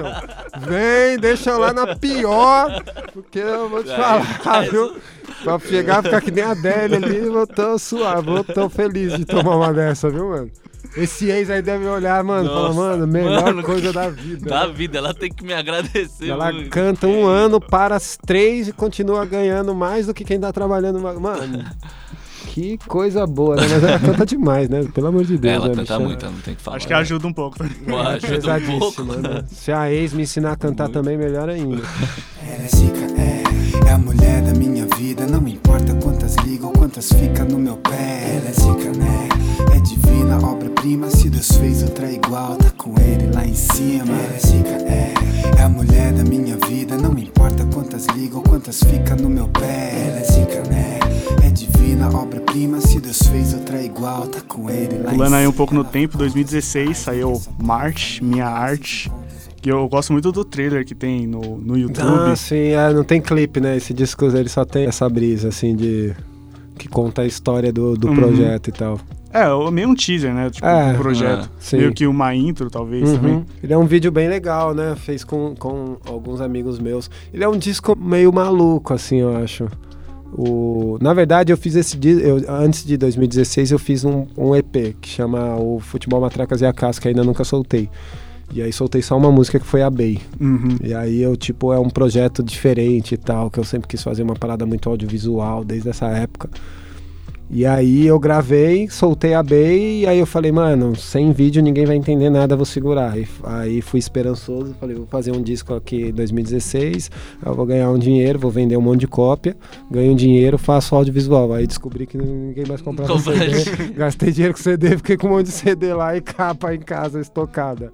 Vem, deixa lá na pior, porque eu vou te falar, viu? Pra chegar, ficar que nem a Adele ali, eu tô suave, eu tô feliz de tomar uma dessa, viu, mano? Esse ex aí deve olhar, mano, e falar, mano, melhor mano, coisa da vida. Da vida, ela tem que me agradecer. Ela muito. canta um ano para as três e continua ganhando mais do que quem tá trabalhando. Mano, que coisa boa, né? Mas ela *laughs* canta demais, né? Pelo amor de Deus. Ela né, canta muito, não tem que falar. Acho que ajuda um pouco. Pô, ajuda um pouco. Né? Se a ex me ensinar a cantar muito. também, melhor ainda. Ela é zica, é, é a mulher vida. Não importa quantas ligam, quantas fica no meu pé. Ela é zica, né? É divina, obra-prima. Se Deus fez outra igual, tá com ele lá em cima. Ela é zica, é, é a mulher da minha vida. Não importa quantas ligam, quantas fica no meu pé. Ela é zica, né? É divina, obra-prima. Se Deus fez outra igual, tá com ele lá Pulando aí um pouco no tempo, 2016 saiu March, Minha Arte. Que eu gosto muito do trailer que tem no, no YouTube. Ah, sim, é, não tem clipe, né? Esse disco ele só tem essa brisa, assim, de. que conta a história do, do uhum. projeto e tal. É, meio um teaser, né? Tipo, é, um projeto. É, meio que uma intro, talvez, uhum. também. Ele é um vídeo bem legal, né? Fez com, com alguns amigos meus. Ele é um disco meio maluco, assim, eu acho. O... Na verdade, eu fiz esse disco. Antes de 2016, eu fiz um, um EP que chama O Futebol Matracas e a Casca, ainda nunca soltei. E aí soltei só uma música que foi a Bay. Uhum. E aí eu, tipo, é um projeto diferente e tal, que eu sempre quis fazer uma parada muito audiovisual desde essa época. E aí eu gravei, soltei a Bay e aí eu falei, mano, sem vídeo ninguém vai entender nada, vou segurar. E, aí fui esperançoso, falei, vou fazer um disco aqui em 2016, eu vou ganhar um dinheiro, vou vender um monte de cópia, ganho um dinheiro, faço audiovisual. Aí descobri que ninguém mais comprava CD, gastei dinheiro com CD, fiquei com um monte de CD lá e capa em casa estocada.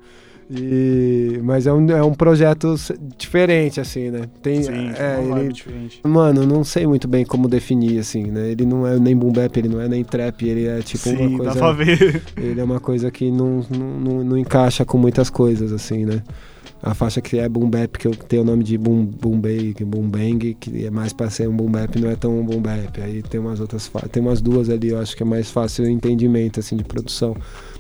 E, mas é um, é um projeto diferente, assim, né? Tem, Sim, é, ele, diferente. Mano, não sei muito bem como definir, assim, né? Ele não é nem boom bap, ele não é nem trap, ele é tipo Sim, uma coisa... dá pra ver. Ele é uma coisa que não, não, não, não encaixa com muitas coisas, assim, né? A faixa que é boom bap, que eu tenho o nome de boom, boom bang, boom bang, que é mais pra ser um boom bap, não é tão um boom bap. Aí tem umas outras, tem umas duas ali, eu acho que é mais fácil o entendimento, assim, de produção.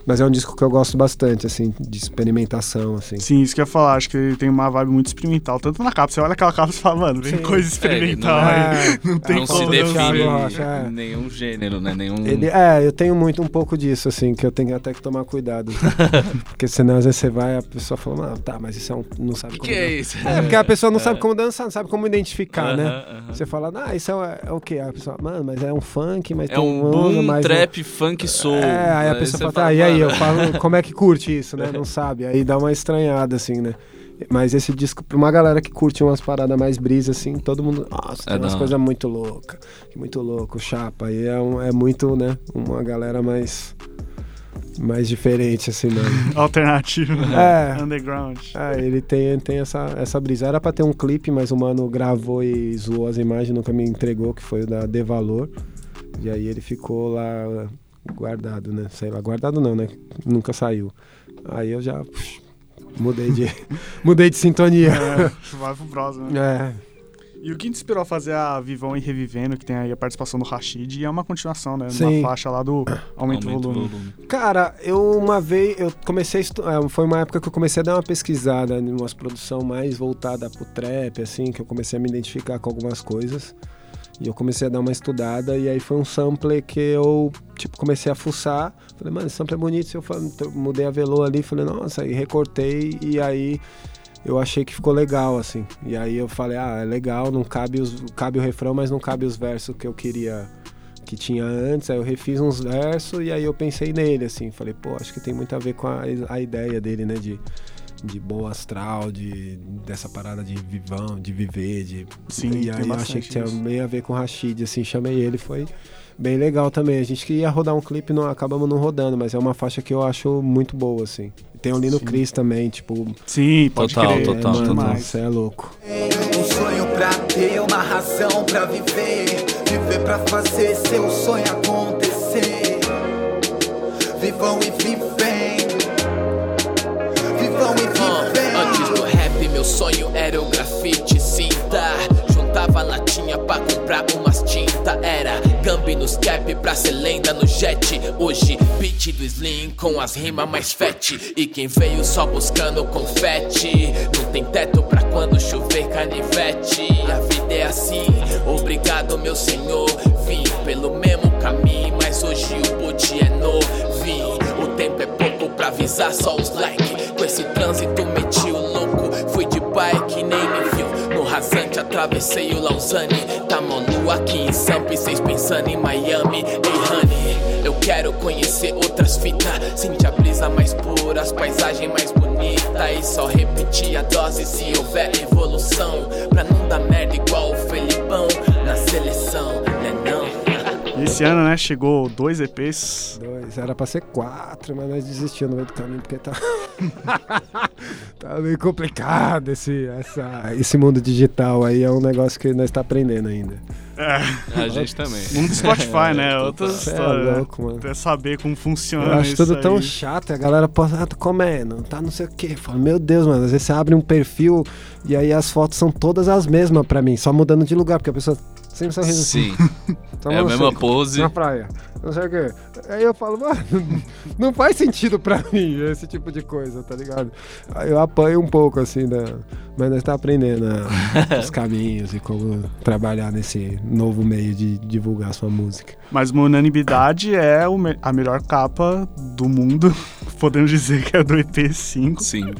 Mas é um disco que eu gosto bastante, assim, de experimentação, assim. Sim, isso que eu ia falar. Acho que ele tem uma vibe muito experimental. Tanto na capa, você olha aquela capa e fala, mano, tem coisa experimental é, não, aí. É, não tem não como. Não se define é. nenhum gênero, né? Nenhum... Ele, é, eu tenho muito um pouco disso, assim, que eu tenho até que tomar cuidado. *laughs* porque senão às vezes você vai a pessoa fala, ah, tá, mas isso é um. Não sabe que como. Que é isso? É, porque a pessoa não sabe como dançar, não sabe como identificar, uh -huh, né? Uh -huh. Você fala, ah, isso é, é, o quê? A pessoa, mano, mas é um funk, mas é tem um. boom, mais trap, um... funk, soul. É, aí a pessoa fala, tá, e aí? Eu falo, *laughs* como é que curte isso, né? Não sabe. Aí dá uma estranhada, assim, né? Mas esse disco, pra uma galera que curte umas paradas mais brisa, assim, todo mundo. Nossa, tem é umas coisas muito loucas. Muito louco, chapa. E é, um, é muito, né? Uma galera mais. Mais diferente, assim, né? *laughs* Alternativo. É. Underground. É, ele tem, tem essa, essa brisa. Era pra ter um clipe, mas o mano gravou e zoou as imagens, nunca me entregou, que foi o da De Valor. E aí ele ficou lá guardado, né? Sei lá, guardado não, né? Nunca saiu. Aí eu já pux, mudei de *laughs* mudei de sintonia. É, vai pro próximo. É. E o que te inspirou a fazer a Vivão e Revivendo, que tem aí a participação do Rashid, e é uma continuação, né? Sim. Uma faixa lá do *coughs* Aumento, Aumento volume. volume. Cara, eu uma vez, eu comecei a é, foi uma época que eu comecei a dar uma pesquisada em umas produção mais voltada pro trap, assim, que eu comecei a me identificar com algumas coisas. E eu comecei a dar uma estudada, e aí foi um sample que eu tipo, comecei a fuçar. Falei, mano, esse sample é bonito. Eu falei, então, mudei a velô ali, falei, nossa, aí recortei e aí eu achei que ficou legal, assim. E aí eu falei, ah, é legal, não cabe, os, cabe o refrão, mas não cabe os versos que eu queria que tinha antes. Aí eu refiz uns versos e aí eu pensei nele, assim. Falei, pô, acho que tem muito a ver com a, a ideia dele, né? De, de boa astral, de, dessa parada de vivão, de viver, de. Sim, e aí eu achei que tinha meio a ver com o Rashid, assim, chamei ele, foi bem legal também. A gente queria rodar um clipe, não acabamos não rodando, mas é uma faixa que eu acho muito boa, assim. Tem o Lino Cris também, tipo. Sim, pode Total, crer. total, é. Você é louco. Um sonho pra ter uma razão pra viver. Viver pra fazer seu sonho acontecer. Vivam e vivem. Sonho era o grafite cinta. Juntava latinha pra comprar umas tinta. Era Gambi nos cap pra ser lenda no jet. Hoje, beat do Slim com as rimas mais fat. E quem veio só buscando confete. Não tem teto pra quando chover canivete. A vida é assim, obrigado meu senhor. Vim pelo mesmo caminho, mas hoje o boot é novinho. O tempo é pouco pra avisar só os like. Com esse trânsito viu. No rasante atravessei o Lausanne. Tá malu aqui em Sampa e cês pensando em Miami. Ei, honey, eu quero conhecer outras fitas. Sente a brisa mais pura, as paisagens mais bonitas. E só repetir a dose se houver evolução. Pra não dar merda igual o Felipão na seleção? E esse ano, né, chegou dois EPs. Dois, era pra ser quatro, mas nós desistimos no meio do caminho porque tá. *laughs* tá meio complicado esse, essa, esse mundo digital aí. É um negócio que nós está aprendendo ainda. A gente também. Mundo do Spotify, *laughs* né? total. Outra Cê é história. né? louco, mano. Até saber como funciona Eu acho isso tudo tão aí. chato, e a galera posta, ah, tô comendo, tá não sei o que. Fala, meu Deus, mano, às vezes você abre um perfil e aí as fotos são todas as mesmas pra mim, só mudando de lugar, porque a pessoa sempre assim. Sim. Só *laughs* É a mesma sei, pose. Na praia. Não sei o quê. Aí eu falo, mano, *laughs* não faz sentido pra *laughs* mim esse tipo de coisa, tá ligado? Aí eu apanho um pouco, assim, da... mas nós tá aprendendo a- os caminhos e como trabalhar nesse novo meio de divulgar sua música. Mas uma unanimidade é a melhor capa do mundo. Podemos dizer que é do EP5. Sim.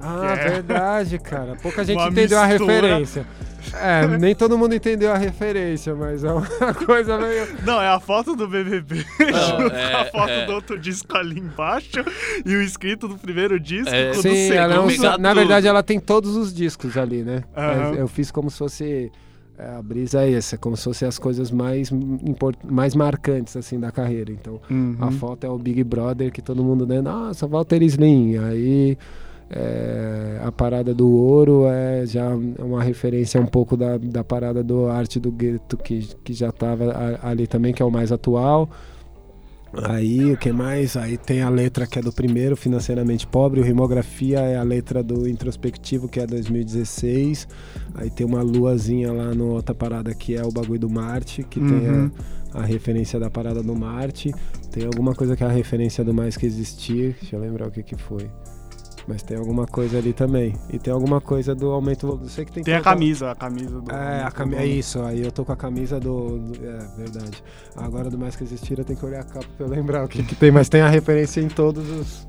Ah, É. verdade, cara. Pouca gente Uma entendeu a mistura. referência. É, nem todo mundo entendeu a referência, mas é uma *laughs* coisa meio. Não, é a foto do BBB Não, *laughs* junto é- com a foto é. do outro disco ali embaixo e o escrito do primeiro disco É, Sim, ela é um, na tudo. verdade ela tem todos os discos ali, né? Mas Eu fiz como se fosse é, a brisa é essa, como se fossem as coisas mais import, mais marcantes assim da carreira. Então, Uhum. a foto é o Big Brother que todo mundo né, nossa, Walter Slim. Aí é, a parada do ouro é já uma referência um pouco da, da parada do arte do gueto que, que já tava a- ali também, que é o mais atual. Aí, o que mais? Aí tem a letra que é do primeiro, Financeiramente Pobre. O Rimografia é a letra do Introspectivo, que é 2016. Aí tem uma luazinha lá no outra parada que é o bagulho do Marte, que tem Uhum. a, a referência da parada do Marte. Tem alguma coisa que é a referência do Mais Que Existir. Deixa eu lembrar o que que foi. Mas tem alguma coisa ali também. E tem alguma coisa do aumento. Eu sei que tem Tem a camisa, a camisa do. é, a do- cami- é isso, aí eu tô com a camisa do, do- É, verdade. Agora do Mais Que Existir eu tenho que olhar a capa pra eu lembrar o que, que tem, mas tem a referência em todos os.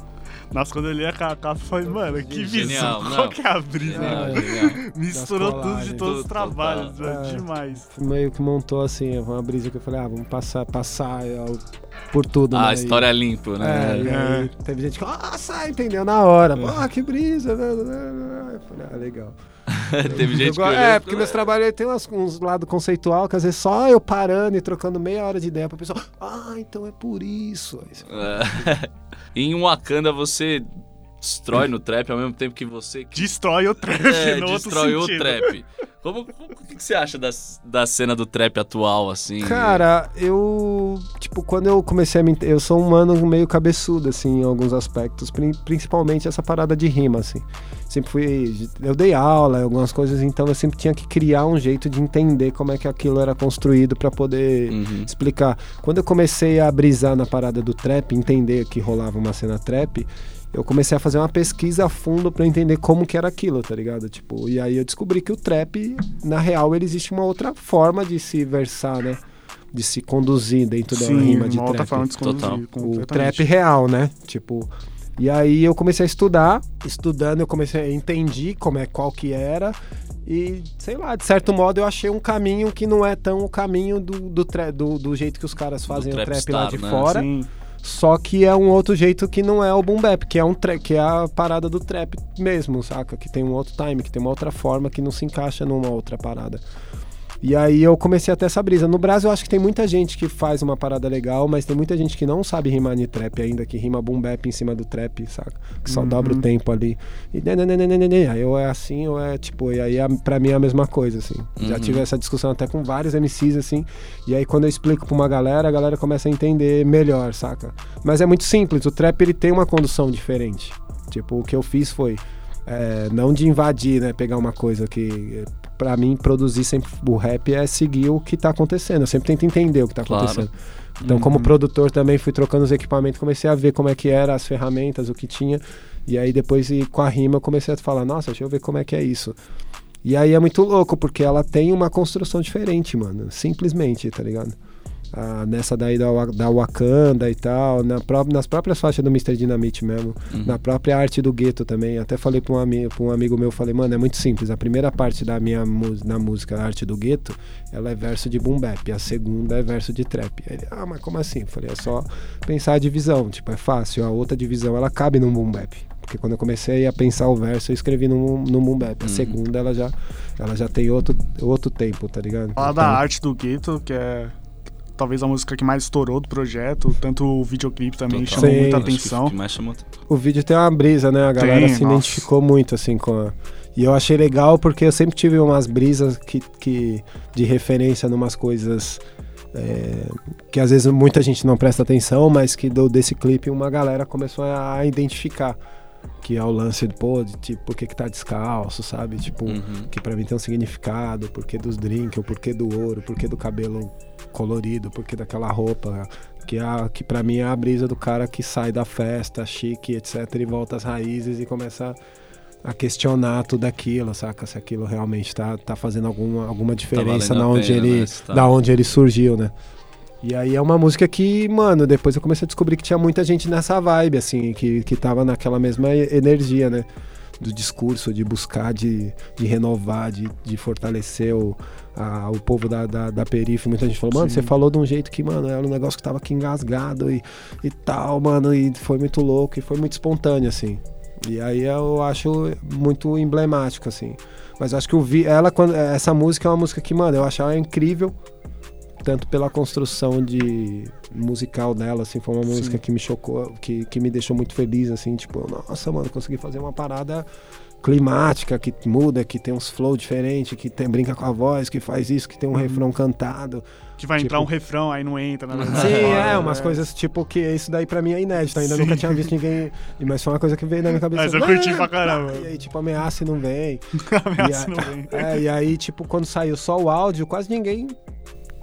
Nossa, quando eu li a ca- capa, eu falei, mano, que Genial, visão. não. *laughs* Qual que é a brisa? Genial, mano? genial. Misturou Das tudo de colagens. todos os Tudo, trabalhos, total. é É. demais. Meio que montou assim, uma brisa que eu falei, ah, vamos passar, passar é, o- por tudo. A né? história E- é limpo, É, né? e aí teve gente que, nossa, entendeu na hora. Ah, que brisa. né, né, né. Eu falei, ah, legal. *laughs* Teve gente que Eu go- olhou é, porque falou, meus trabalhos tem umas, uns lados conceitual que às vezes só eu parando e trocando meia hora de ideia pra pessoa, ah, então é por isso. Aí você fala, É. *laughs* em Wakanda você destrói no trap ao mesmo tempo que você Destrói o trap é, no outro destrói o trap. Como, como- o que que você acha das, da cena do trap atual, assim? Cara, eu. Tipo, quando eu comecei a me. Eu sou um mano meio cabeçudo, assim, em alguns aspectos. prin- Principalmente essa parada de rima, assim. Sempre fui. Eu dei aula, algumas coisas, então eu sempre tinha que criar um jeito de entender como é que aquilo era construído pra poder Uhum. explicar. Quando eu comecei a brisar na parada do trap, entender que rolava uma cena trap, eu comecei a fazer uma pesquisa a fundo pra entender como que era aquilo, tá ligado? Tipo, e aí eu descobri que o trap, na real, ele existe uma outra forma de se versar, né? de se conduzir dentro da Sim, rima de uma trap. forma de se conduzir. Total. O trap real, né? Tipo. E aí eu comecei a estudar, estudando eu comecei a entendi como é qual que era e sei lá, de certo modo eu achei um caminho que não é tão o caminho do, do, tra- do, do jeito que os caras fazem o trap trap lá star, de né? fora. Sim. Só que é um outro jeito que não é o boom bap, que é um que é a parada do trap mesmo, saca? Que tem um outro time, que tem uma outra forma que não se encaixa numa outra parada. E aí eu comecei a ter essa brisa. No Brasil eu acho que tem muita gente que faz uma parada legal, mas tem muita gente que não sabe rimar de trap ainda, que rima boom bap em cima do trap, saca? Que só dobra o tempo ali. E nananana, aí ou é assim ou é tipo, e aí pra mim é a mesma coisa, assim. Já Uhum. tive essa discussão até com vários MCs, assim, e aí quando eu explico pra uma galera, a galera começa a entender melhor, saca? Mas é muito simples, o trap ele tem uma condução diferente. Tipo, o que eu fiz foi é, não de invadir, né? Pegar uma coisa que. Pra mim, produzir sempre o rap é seguir o que tá acontecendo. Eu sempre tento entender o que tá Claro. acontecendo. Então, como produtor também fui trocando os equipamentos, comecei a ver como é que era, as ferramentas, o que tinha. E aí depois e com a rima eu comecei a falar, nossa, deixa eu ver como é que é isso. E aí é muito louco, porque ela tem uma construção diferente, mano. Simplesmente, tá ligado? Ah, nessa daí da, da Wakanda e tal, na pró- nas próprias faixas do Mr. Dynamite mesmo, na própria arte do gueto também. Até falei pra um, ami um amigo meu, falei, mano, é muito simples. A primeira parte da minha na música a Arte do Gueto, ela é verso de boom bap, a segunda é verso de trap. Aí ele, ah, mas como assim? Eu falei, é só pensar a divisão, tipo, é fácil. A outra divisão, ela cabe num boom bap. Porque quando eu comecei a pensar o verso, eu escrevi no, no boom bap. A segunda, ela já, ela já tem outro, outro tempo, tá ligado? Falar Então- da arte do Gueto, que é talvez a música que mais estourou do projeto, tanto o videoclipe também Total. chamou Sim. muita que atenção. o que mais chamou O vídeo tem uma brisa, né? A galera Tem, se nossa. identificou muito, assim, com a... E eu achei legal porque eu sempre tive umas brisas que, que de referência numas coisas é, que às vezes muita gente não presta atenção, mas que do, desse clipe uma galera começou a identificar. Que é o lance, pô, de tipo, por que que tá descalço, sabe? Tipo, Uhum. que pra mim tem um significado, o porquê dos drinks, o porquê do ouro, o porquê do cabelo colorido, o porquê daquela roupa, que, a, que pra mim é a brisa do cara que sai da festa, chique, etc, e volta às raízes e começa a questionar tudo aquilo, saca? Se aquilo realmente tá, tá fazendo alguma, alguma diferença valendo na onde pena, ele, né? Tá- da onde ele surgiu, né? E aí é uma música que, mano, depois eu comecei a descobrir que tinha muita gente nessa vibe, assim, que, que tava naquela mesma energia, né? Do discurso, de buscar, de, de renovar, de, de fortalecer o, a- o povo da, da, da periferia. Muita gente falou, mano, você falou de um jeito que, mano, era um negócio que tava aqui engasgado e, e tal, mano, e foi muito louco e foi muito espontâneo, assim. E aí eu acho muito emblemático, assim. Mas eu acho que o vi ela, quando, essa música é uma música que, mano, eu acho ela incrível tanto pela construção de musical dela, assim, foi uma música que me chocou, que, que me deixou muito feliz, assim, tipo, nossa, mano, consegui fazer uma parada climática, que muda, que tem uns flow diferentes, que tem, brinca com a voz, que faz isso, que tem um refrão cantado. Que vai Tipo- entrar um refrão, aí não entra, né? Sim, é, umas coisas tipo que isso daí pra mim é inédito, ainda Sim. nunca tinha visto ninguém, mas foi uma coisa que veio na minha cabeça. Mas eu curti pra caramba. E aí, tipo, ameaça e não vem. *laughs* Ameaça E não vem. *laughs* É, e aí, tipo, quando saiu só o áudio, quase ninguém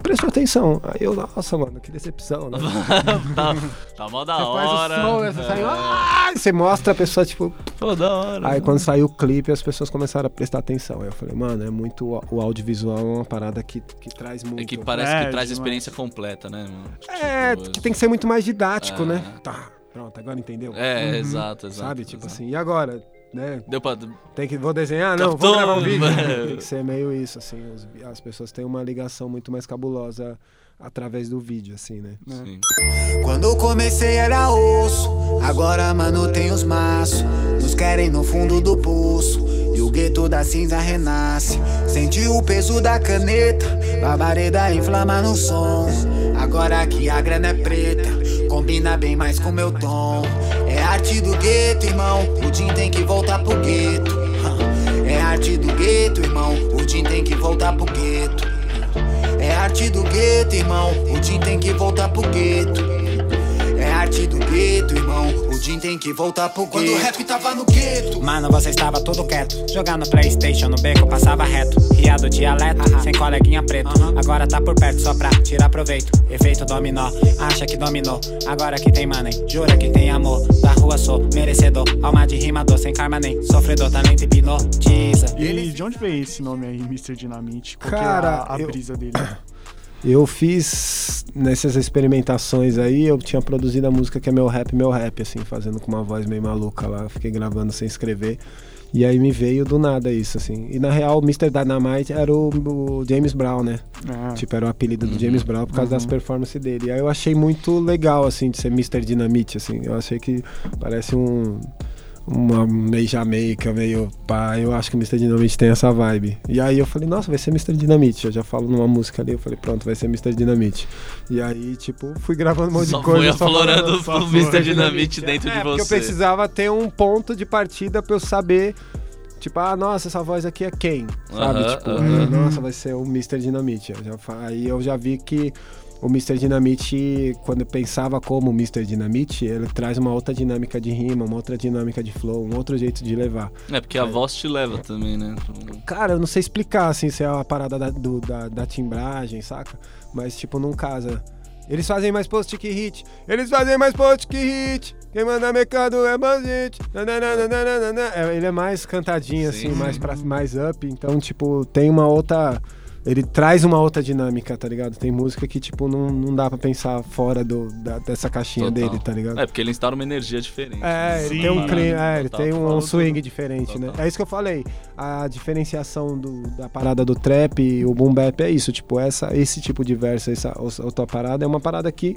prestou atenção. Aí eu, nossa, mano, que decepção, né? *laughs* tá, tá mó da Você faz o hora. som, você sai, É. "Ah!" você mostra a pessoa, tipo. Pô, da hora. Aí quando saiu o clipe, as pessoas começaram a prestar atenção. Aí eu falei, mano, é muito. O audiovisual é uma parada que, que traz muito. É que parece É, que traz a demais. experiência completa, né, mano? É, Tipo, que tem que ser muito mais didático, É. né? Tá, pronto, agora entendeu? É, exato, exato. Sabe? Tipo exato. assim, e agora? Né? Deu pra. Tem que, vou desenhar? Não, vou Captou, gravar um vídeo. mano. Tem que ser meio isso, assim. os- as pessoas têm uma ligação muito mais cabulosa através do vídeo, assim, né? Sim. Quando comecei era osso, agora mano tem os maços. Nos querem no fundo do poço, e o gueto da cinza renasce. Senti o peso da caneta, labareda inflama no som. Agora que a grana é preta, combina bem mais com meu tom. Arte do gueto, irmão, o Jim tem que voltar pro gueto. É arte do gueto, irmão, o Jim tem que voltar pro gueto. É arte do gueto, irmão. O Jim tem que voltar pro gueto. É arte do gueto, irmão. O Jim tem que voltar pro gueto. Quando o rap tava no gueto. Mano, você estava todo quieto. Jogando Playstation no beco, passava reto. Riado dialeto, sem coleguinha preto. Agora tá por perto só pra tirar proveito. Efeito dominó, acha que dominou. Agora que tem money, jura que tem amor. Da rua sou merecedor. Alma de rimador, sem karma nem sofredor, talento hipnotiza. E de onde veio esse nome aí, Mr. Dynamite? Qual Cara, que é a, a eu- brisa dele? *coughs* Eu fiz nessas experimentações aí, eu tinha produzido a música que é meu rap, meu rap, assim, fazendo com uma voz meio maluca lá. Fiquei gravando sem escrever. E aí me veio do nada isso, assim. E na real, o Mr. Dynamite era o, o James Brown, né? Ah, Tipo, era o apelido do James Brown por causa das performances dele. E aí eu achei muito legal, assim, de ser Mr. Dynamite, assim. Eu achei que parece um... Uma meio Jamaica, meio pá. Eu acho que o Mr. Dynamite tem essa vibe. E aí eu falei, nossa, vai ser Mr. Dynamite. Eu já falo numa música ali, eu falei, pronto, vai ser Mr. Dynamite. E aí, tipo, fui gravando um monte Só de coisa. foi aflorando falando- só o. Mr. Dinamite dentro é, de porque eu você. precisava ter um ponto de partida pra eu saber. Tipo, ah, nossa, essa voz aqui é quem? Sabe? Aham, tipo, aham. ah, nossa, vai ser o Mr. Dinamite. Eu já fa- aí eu já vi que o Mr. Dinamite, quando eu pensava como o Mr. Dinamite, ele traz uma outra dinâmica de rima, uma outra dinâmica de flow, um outro jeito de levar. É, porque a voz te leva também, né? Cara, eu não sei explicar, assim, se é a parada da, do- da, da timbragem, saca? Mas, tipo, não casa. Eles fazem mais post que hit. Eles fazem mais post que hit. Quem manda mercado é bandit. É, ele é mais cantadinho, Sim. assim, mais, pra, mais up. Então, tipo, tem uma outra. Ele traz uma outra dinâmica, tá ligado? Tem música que, tipo, não, não dá pra pensar fora do, da- dessa caixinha Total. dele, tá ligado? É, porque ele instaura uma energia diferente. É, ele Sim. tem um, é, ele tem um total. swing diferente, né? Total. É isso que eu falei. A diferenciação do- da parada do trap e o boom bap é isso. Tipo, essa, esse tipo de verso, essa outra parada é uma parada que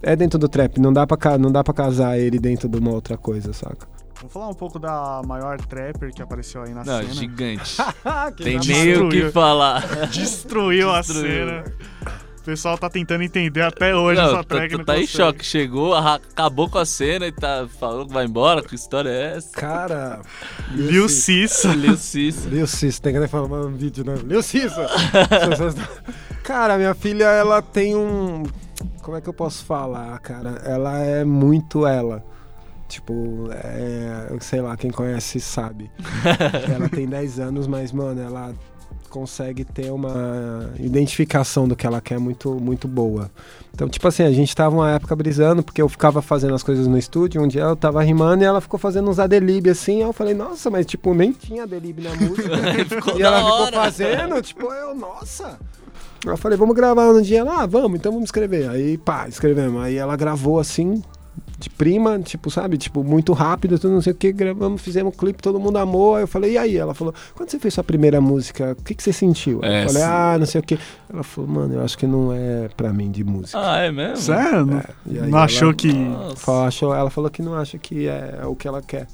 é dentro do trap. Não dá pra, não dá pra casar ele dentro de uma outra coisa, saca? Vamos falar um pouco da maior trapper que apareceu aí na Não, cena. gigante. *laughs* Tem nem o que falar. *laughs* Destruiu a Destruiu. cena. O pessoal tá tentando entender até hoje Não, essa tá, track. tá, não tá em consegue. choque. Chegou, arra- acabou com a cena e tá falou que vai embora. Que história é essa? Cara. Lil *laughs* Cissa. Lil Cícero. Lil Cis, tem que falar um vídeo, né? Lil Cissa! cara, minha filha, ela tem um. Como é que eu posso falar, cara? Ela é muito ela. Tipo, é, sei lá, quem conhece sabe. *laughs* ela tem 10 anos, mas, mano, ela consegue ter uma identificação do que ela quer muito, muito boa. Então, tipo assim, a gente tava uma época brisando, porque eu ficava fazendo as coisas no estúdio, um dia eu tava rimando e ela ficou fazendo uns adelib assim, eu falei, nossa, mas tipo, nem tinha adelib na *laughs* música. E ela ficou hora. fazendo, tipo, eu, nossa. Eu falei, vamos gravar no dia lá, vamos, então vamos escrever. Aí, pá, escrevemos. Aí ela gravou assim, de prima, tipo, sabe, tipo, muito rápido, tudo não sei o que, gravamos, fizemos um clipe, todo mundo amou. Aí eu falei, e aí? Ela falou, quando você fez sua primeira música, o que, que você sentiu? É, eu falei, sim. ah, não sei o que. Ela falou, mano, eu acho que não é pra mim de música. Ah, é mesmo? Sério? Não, aí não achou ela- que. Nossa. Falou, achou, ela falou que não acha que é o que ela quer.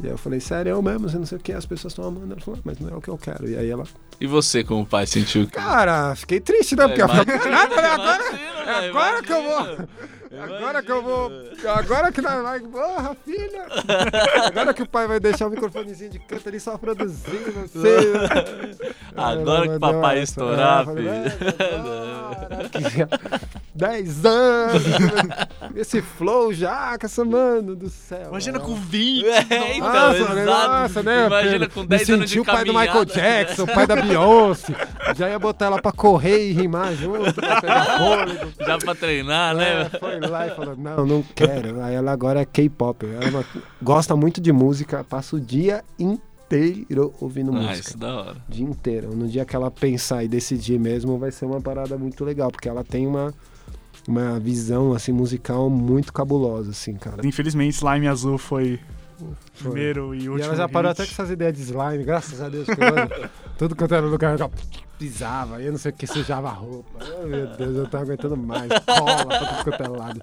E aí eu falei, sério, eu mesmo, você não sei o que, as pessoas estão amando. Ela falou, "Ah, mas não é o que eu quero. E aí ela, E você, como pai, sentiu que. cara, fiquei triste, né? Porque É, ela falou, imagina, eu falei, agora, imagina, é velho, agora que eu vou. Agora que eu vou. Agora que nós vai. Porra, filha! *laughs* Agora que o pai vai deixar o microfonezinho de canto ali só produzindo, não sei. *laughs* Agora que o papai estourar, filho. filho. *laughs* 10 anos! Esse flow já, essa mano do céu. Imagina Ela- com 20. É, então, Nossa, né? exato. Nossa, né? Imagina com Me 10 anos de o pai do Michael. Jackson, o pai da Beyoncé. Já ia botar ela pra correr e rimar junto, pra pegar fôlego. Já pra treinar, É, né? foi lá e falou, não, não quero. Aí ela agora é K-pop. Ela gosta muito de música, passa o dia inteiro ouvindo Ah, música. isso da hora. O dia inteiro. No dia que ela pensar e decidir mesmo, vai ser uma parada muito legal, porque ela tem uma, uma visão, assim, musical muito cabulosa, assim, cara. Infelizmente, Slime Azul Foi. Primeiro e último. E ela já parou hit. até com essas ideias de slime, graças a Deus. *laughs* tudo quanto era lugar, eu pisava, eu não sei o que, sujava a roupa. Oh, meu Deus, eu não tô aguentando mais. Cola pra tudo quanto é lado.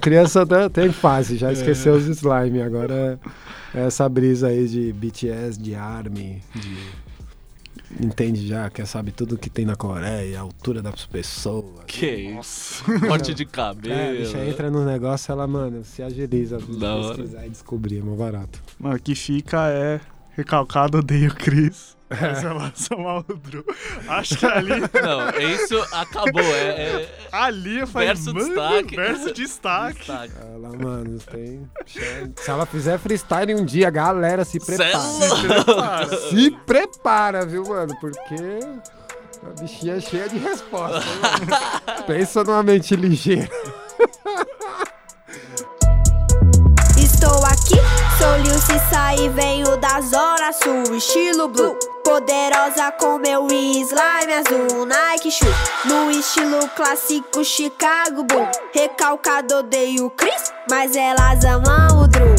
Criança até tem fase, já esqueceu os slime. Agora é essa brisa aí de BTS, de ARMY, de... Entende já, quer saber tudo que tem na Coreia, a altura das pessoas. Que isso? *laughs* Corte de cabelo. É, a bicha entra no negócio, ela, mano, se agiliza. Da hora. pesquisar e descobrir, é mó barato. Mano, o que fica é recalcado, odeio o Chris. Mas ela só mal o Drew. Acho que ali, *laughs* Não, isso acabou. É, é ali eu falei, Verso mano, destaque. verso destaque. destaque. Ela, mano, tem. Se ela fizer freestyle um dia, galera, se Cê é prepara. Se prepara, viu, mano? Porque a bichinha é cheia de resposta. mano? *laughs* Pensa numa mente ligeira. Estou aqui, sou Lil Cissa e venho da Zona Sul, estilo blue. Poderosa com meu slime azul Nike shoe No estilo clássico Chicago Bull Recalcado odeio Chris Mas elas amam o Drew.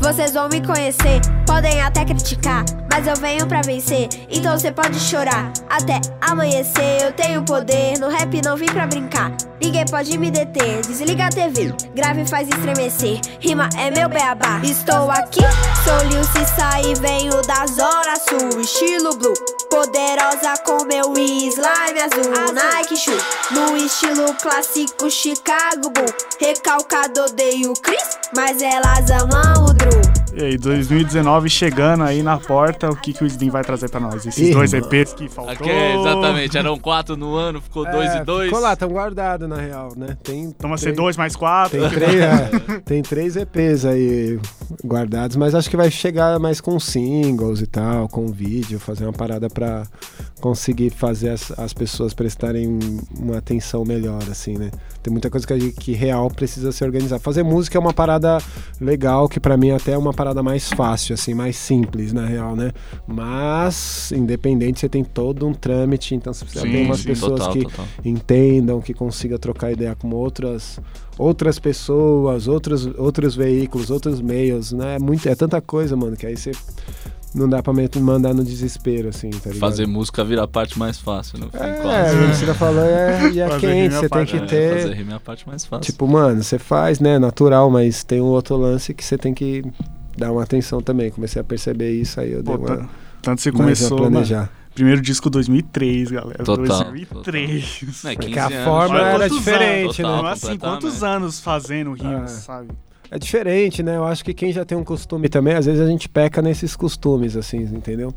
Vocês vão me conhecer, podem até criticar, mas eu venho pra vencer. Então você pode chorar até amanhecer. Eu tenho poder, no rap não vim pra brincar. Ninguém pode me deter, desliga a TV, grave faz estremecer. Rima é meu beabá. Estou aqui, sou Lil Cissa e venho da Zona Sul, estilo blue. Poderosa com meu slime azul, Nike shoe. No estilo clássico Chicago Bull. Recalcado odeio Chris, mas elas amam o Drew. E aí, 2019 chegando aí na porta, o que, que o Slim vai trazer pra nós? Esses Ih, dois mano. EPs que faltou. Aqui, exatamente, eram quatro no ano, ficou dois É, e dois. Ficou lá, tão guardado na real, né? Tem, Então vai ser tem- dois mais quatro. Tem três, é, tem três EPs aí guardados, mas acho que vai chegar mais com singles e tal, com vídeo, fazer uma parada pra conseguir fazer as, as pessoas prestarem uma atenção melhor, assim, né? Tem muita coisa que, a gente, que real precisa se organizar. Fazer música é uma parada legal, que pra mim até é uma parada mais fácil, assim, mais simples, na real, né? Mas, independente, você tem todo um trâmite, então você precisa Sim, ter umas sim, pessoas total, que total. entendam, que consiga trocar ideia com outras outras pessoas, outros outros veículos, outros meios, né? É muito é tanta coisa, mano, que aí você não dá pra me- mandar no desespero assim, tá ligado? Fazer música vira a parte mais fácil, no fim, é, quase. o que você tá falando é, *laughs* e é rima é você a tem que É, ter Fazer rima é a parte mais fácil. Tipo, mano, você faz, né, natural, mas tem um outro lance que você tem que dar uma atenção também. Comecei a perceber isso aí, eu dei Pô, uma tan- tanto você a começou, mano, planejar. primeiro disco 2003, galera. Total, 2003. Não, é 15 Porque a anos, forma era diferente, anos, né? total. Assim, quantos anos fazendo rimas, Ah. sabe? É diferente, né? Eu acho que quem já tem um costume também, às vezes a gente peca nesses costumes, assim, entendeu?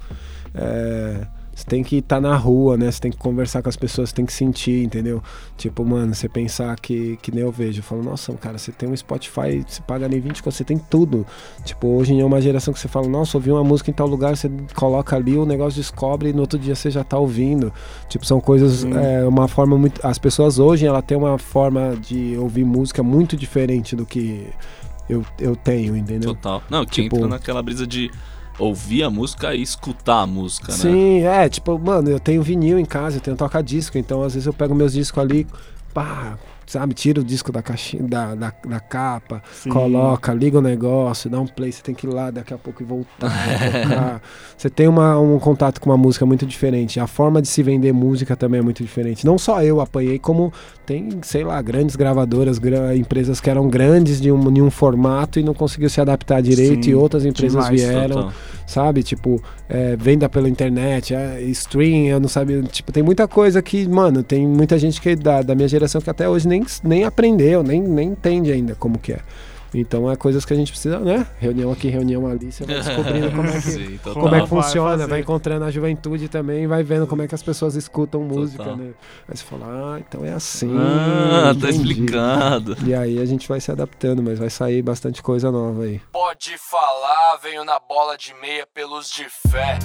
É, Você tem que estar na rua, né? Você tem que conversar com as pessoas, você tem que sentir, entendeu? Tipo, mano, você pensar que, que nem eu vejo. Eu falo, nossa, cara, você tem um Spotify, você paga nem 20, você tem tudo. Tipo, hoje é uma geração que você fala, nossa, ouvi uma música em tal lugar, você coloca ali, o negócio descobre e no outro dia você já tá ouvindo. Tipo, são coisas, é uma forma muito. As pessoas hoje, ela tem uma forma de ouvir música muito diferente do que eu, eu tenho, entendeu? Total. Não, que Tipo- entra naquela brisa de ouvir a música e escutar a música, né? Sim, é, tipo, mano, eu tenho vinil em casa, eu tenho toca-disco, então às vezes eu pego meus discos ali, pá, sabe, tira o disco da caixinha, da, da, da capa, Sim. coloca, liga o negócio, dá um play, você tem que ir lá daqui a pouco e voltar. *laughs* Você tem uma, um contato com uma música muito diferente. A forma de se vender música também é muito diferente. Não só eu apanhei, como tem, sei lá, grandes gravadoras, gra- empresas que eram grandes de um, de um formato e não conseguiu se adaptar direito, Sim, e outras empresas demais, vieram Total. Sabe? Tipo, é, venda pela internet, é, stream, eu não sabe. Tipo, tem muita coisa que, mano, tem muita gente que da, da minha geração que até hoje nem, nem aprendeu, nem, nem entende ainda como que é. Então é coisas que a gente precisa, né? Reunião aqui, reunião ali, você vai descobrindo como é que, *laughs* Sim, como é que Vai funciona, fazer. vai encontrando a juventude também, vai vendo como é que as pessoas escutam música, Total. né? Aí você fala, ah, então é assim. Ah, tá explicado. E aí a gente vai se adaptando, mas vai sair bastante coisa nova aí. Pode falar, venho na bola de meia pelos de fé.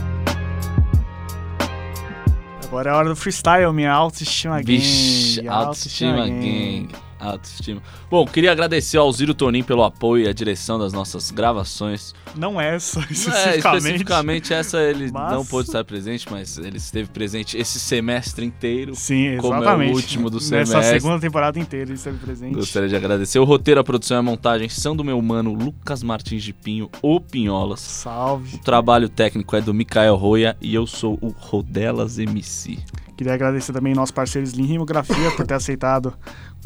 Agora é a hora do freestyle, minha autoestima gang. Vixe, autoestima gang. Autoestima. Bom, queria agradecer ao Ziro Tonin pelo apoio e a direção das nossas gravações. Não essa, É, especificamente. especificamente essa ele Mas- não pôde estar presente, mas ele esteve presente esse semestre inteiro. Sim, Como é o exatamente. último do Nessa semestre. segunda temporada inteira ele esteve presente. Gostaria de agradecer. O roteiro, a produção e a montagem são do meu mano Lucas Martins de Pinho, o Pinholas. Salve. O trabalho técnico é do Mikael Roya e eu sou o Rodelas MC. Queria agradecer também nosso parceiro Slim Rimografia por ter aceitado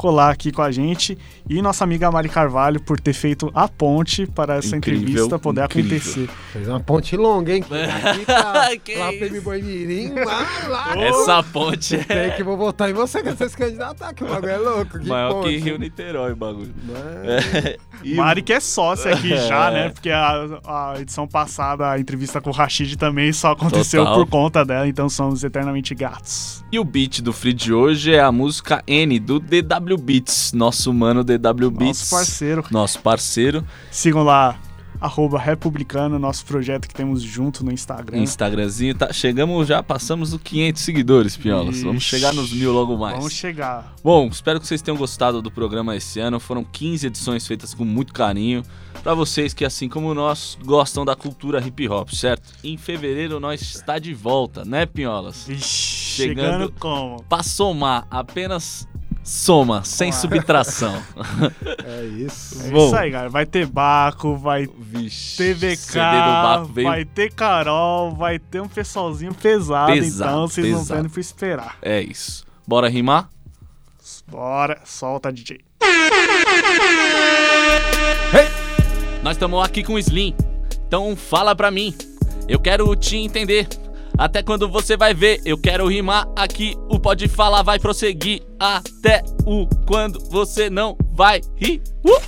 colar aqui com a gente e nossa amiga Mari Carvalho por ter feito a ponte para essa Incrível, entrevista poder incrível. acontecer. Fez uma ponte longa, hein? *laughs* Aqui tá, Que lá Boi Mirim, lá, lá. Essa ponte é Tem que vou votar em você que você se candidatar, que o bagulho é louco. Que maior ponte. que Rio Niterói, o bagulho. Mas- E *laughs* Mari que é sócia aqui *laughs* já, É. né? Porque a, a edição passada, a entrevista com o Rashid também só aconteceu Total. por conta dela, então somos eternamente gatos. E o beat do Free de hoje é a música N do DW Beats, nosso mano DW Beats. Nosso parceiro. Nosso parceiro. Sigam lá arroba Republicano, nosso projeto que temos junto no Instagram. Instagramzinho, tá, chegamos já, passamos os 500 seguidores, Piolas. Ixi. Vamos chegar nos mil logo mais. Vamos chegar. Bom, espero que vocês tenham gostado do programa esse ano. Foram 15 edições feitas com muito carinho. Pra vocês que, assim como nós, gostam da cultura hip hop, certo? Em fevereiro nós está de volta, né, Pinholas? Chegando- chegando como? Pra somar, apenas soma, sem subtração. *laughs* É isso. É Bom. isso aí, galera. Vai ter Baco, vai Vixe, ter VK, CD do Baco veio vai ter Carol, vai ter um pessoalzinho pesado, Pesado, então vocês não pesado. têm pra esperar. É isso. Bora rimar? Bora, solta, DJ. Nós estamos aqui com o Slim. Então fala pra mim. Eu quero te entender. Até quando você vai ver, eu quero rimar aqui. O pode falar vai prosseguir até o quando você não vai rir. Uh!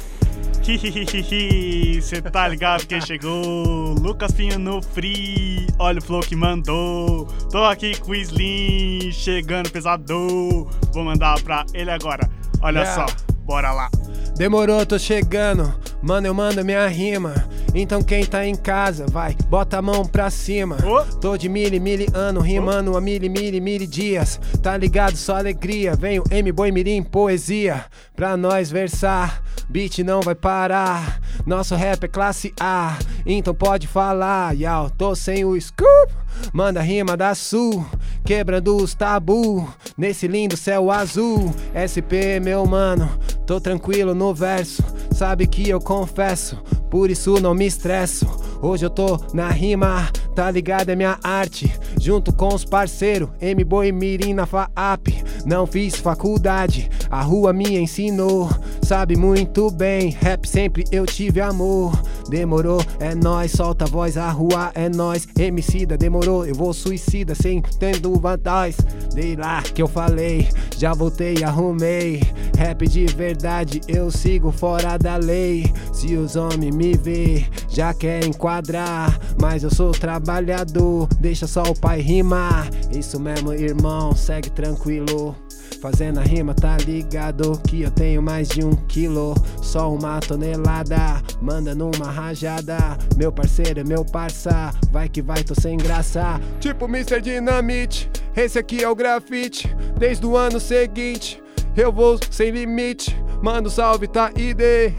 *laughs* Cê tá ligado quem chegou? Lucas Pinho no Free, olha o flow que mandou. Tô aqui com o Slim, chegando pesador. Vou mandar pra ele agora. Olha Yeah. só, bora lá. Demorou, tô chegando. Mano, eu mando minha rima. Então quem tá em casa, vai, bota a mão pra cima. Ô. Tô de mili, mili ano, rimando a mili, mili, mili dias. Tá ligado, só alegria. Vem o M-Boy Mirim, poesia. Pra nós versar, beat não vai parar. Nosso rap é classe A, então pode falar. Yau, tô sem o scoop. Manda rima da sul, quebrando os tabu. Nesse lindo céu azul, SP, meu mano. Tô tranquilo no verso, sabe que eu confesso. Por isso não me estresso. Hoje eu tô na rima, tá ligado? É minha arte. Junto com os parceiros, M-Boy Mirim na FAP. Não fiz faculdade, a rua me ensinou. Sabe muito bem, rap sempre eu tive amor. Demorou, é nós, solta a voz, a rua é nós. Emicida, demorou, eu vou suicida sem tendo vantagem. Dei lá que eu falei, já voltei, arrumei. Rap de verdade, eu sigo fora da lei. Se os homens me vê, já quer enquadrar. Mas eu sou trabalhador, deixa só o pai rimar. Isso mesmo, irmão, segue tranquilo. Fazendo a rima, tá ligado? Que eu tenho mais de um quilo. Só uma tonelada, manda numa rajada. Meu parceiro é meu parça, vai que vai, tô sem graça. Tipo Mr. Dynamite, esse aqui é o grafite. Desde o ano seguinte, eu vou sem limite. Manda um salve, tá.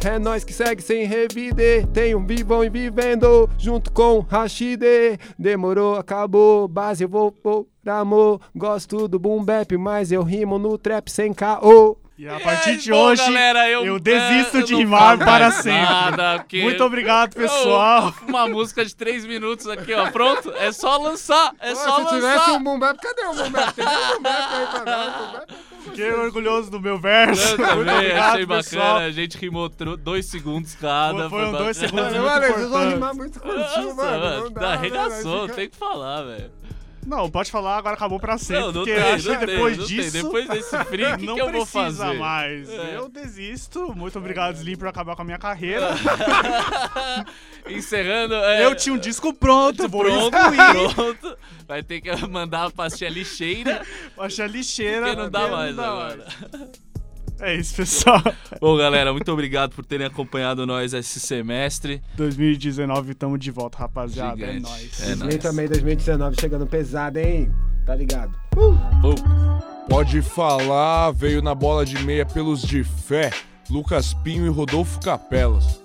É nós que segue sem revide. Tem um vivão e vivendo junto com Rashide. Demorou, acabou. Base eu vou por amor. Gosto do boom bap, mas eu rimo no trap sem caô. E a partir aí, de bom, hoje, galera, eu- eu, desisto eu de rimar para sempre. nada, porque- Muito obrigado, pessoal. Ô, uma música de 3 minutos aqui, ó. Pronto. É só lançar. É só lançar. boom bap, cadê o boom bap? Tem um boom bap aí pra nós. Fiquei orgulhoso do meu verso. Eu Muito também obrigado, achei bacana. pessoal. A gente rimou dois segundos cada. Foram foi dois bacana. segundos Mano, muito vocês vão rimar muito curtinho, Nossa, mano. mano, Não dá, né, arregaçou, vai ficar- tem que falar, velho. Não, pode falar, agora acabou pra sempre. Não, não porque tem, acho que depois tem. disso. Depois desse *laughs* free, o que, não que eu vou fazer? mais. É. Eu desisto. Muito obrigado, Slim, por acabar com a minha carreira. *laughs* Encerrando. é, Eu tinha um disco pronto, pronto, *laughs* pronto. Vai ter que mandar a pastinha lixeira, Achei a lixeira. porque não dá mais não dá agora. mais. É isso, pessoal. *laughs* Bom, galera, muito obrigado por terem acompanhado nós esse semestre. 2019, tamo de volta, rapaziada. É Gigante. nóis. É nóis. também 2019 chegando pesado, hein? Tá ligado? Bom, Pode falar, veio na bola de meia pelos de fé, Lucas Pinho e Rodolfo Capelas.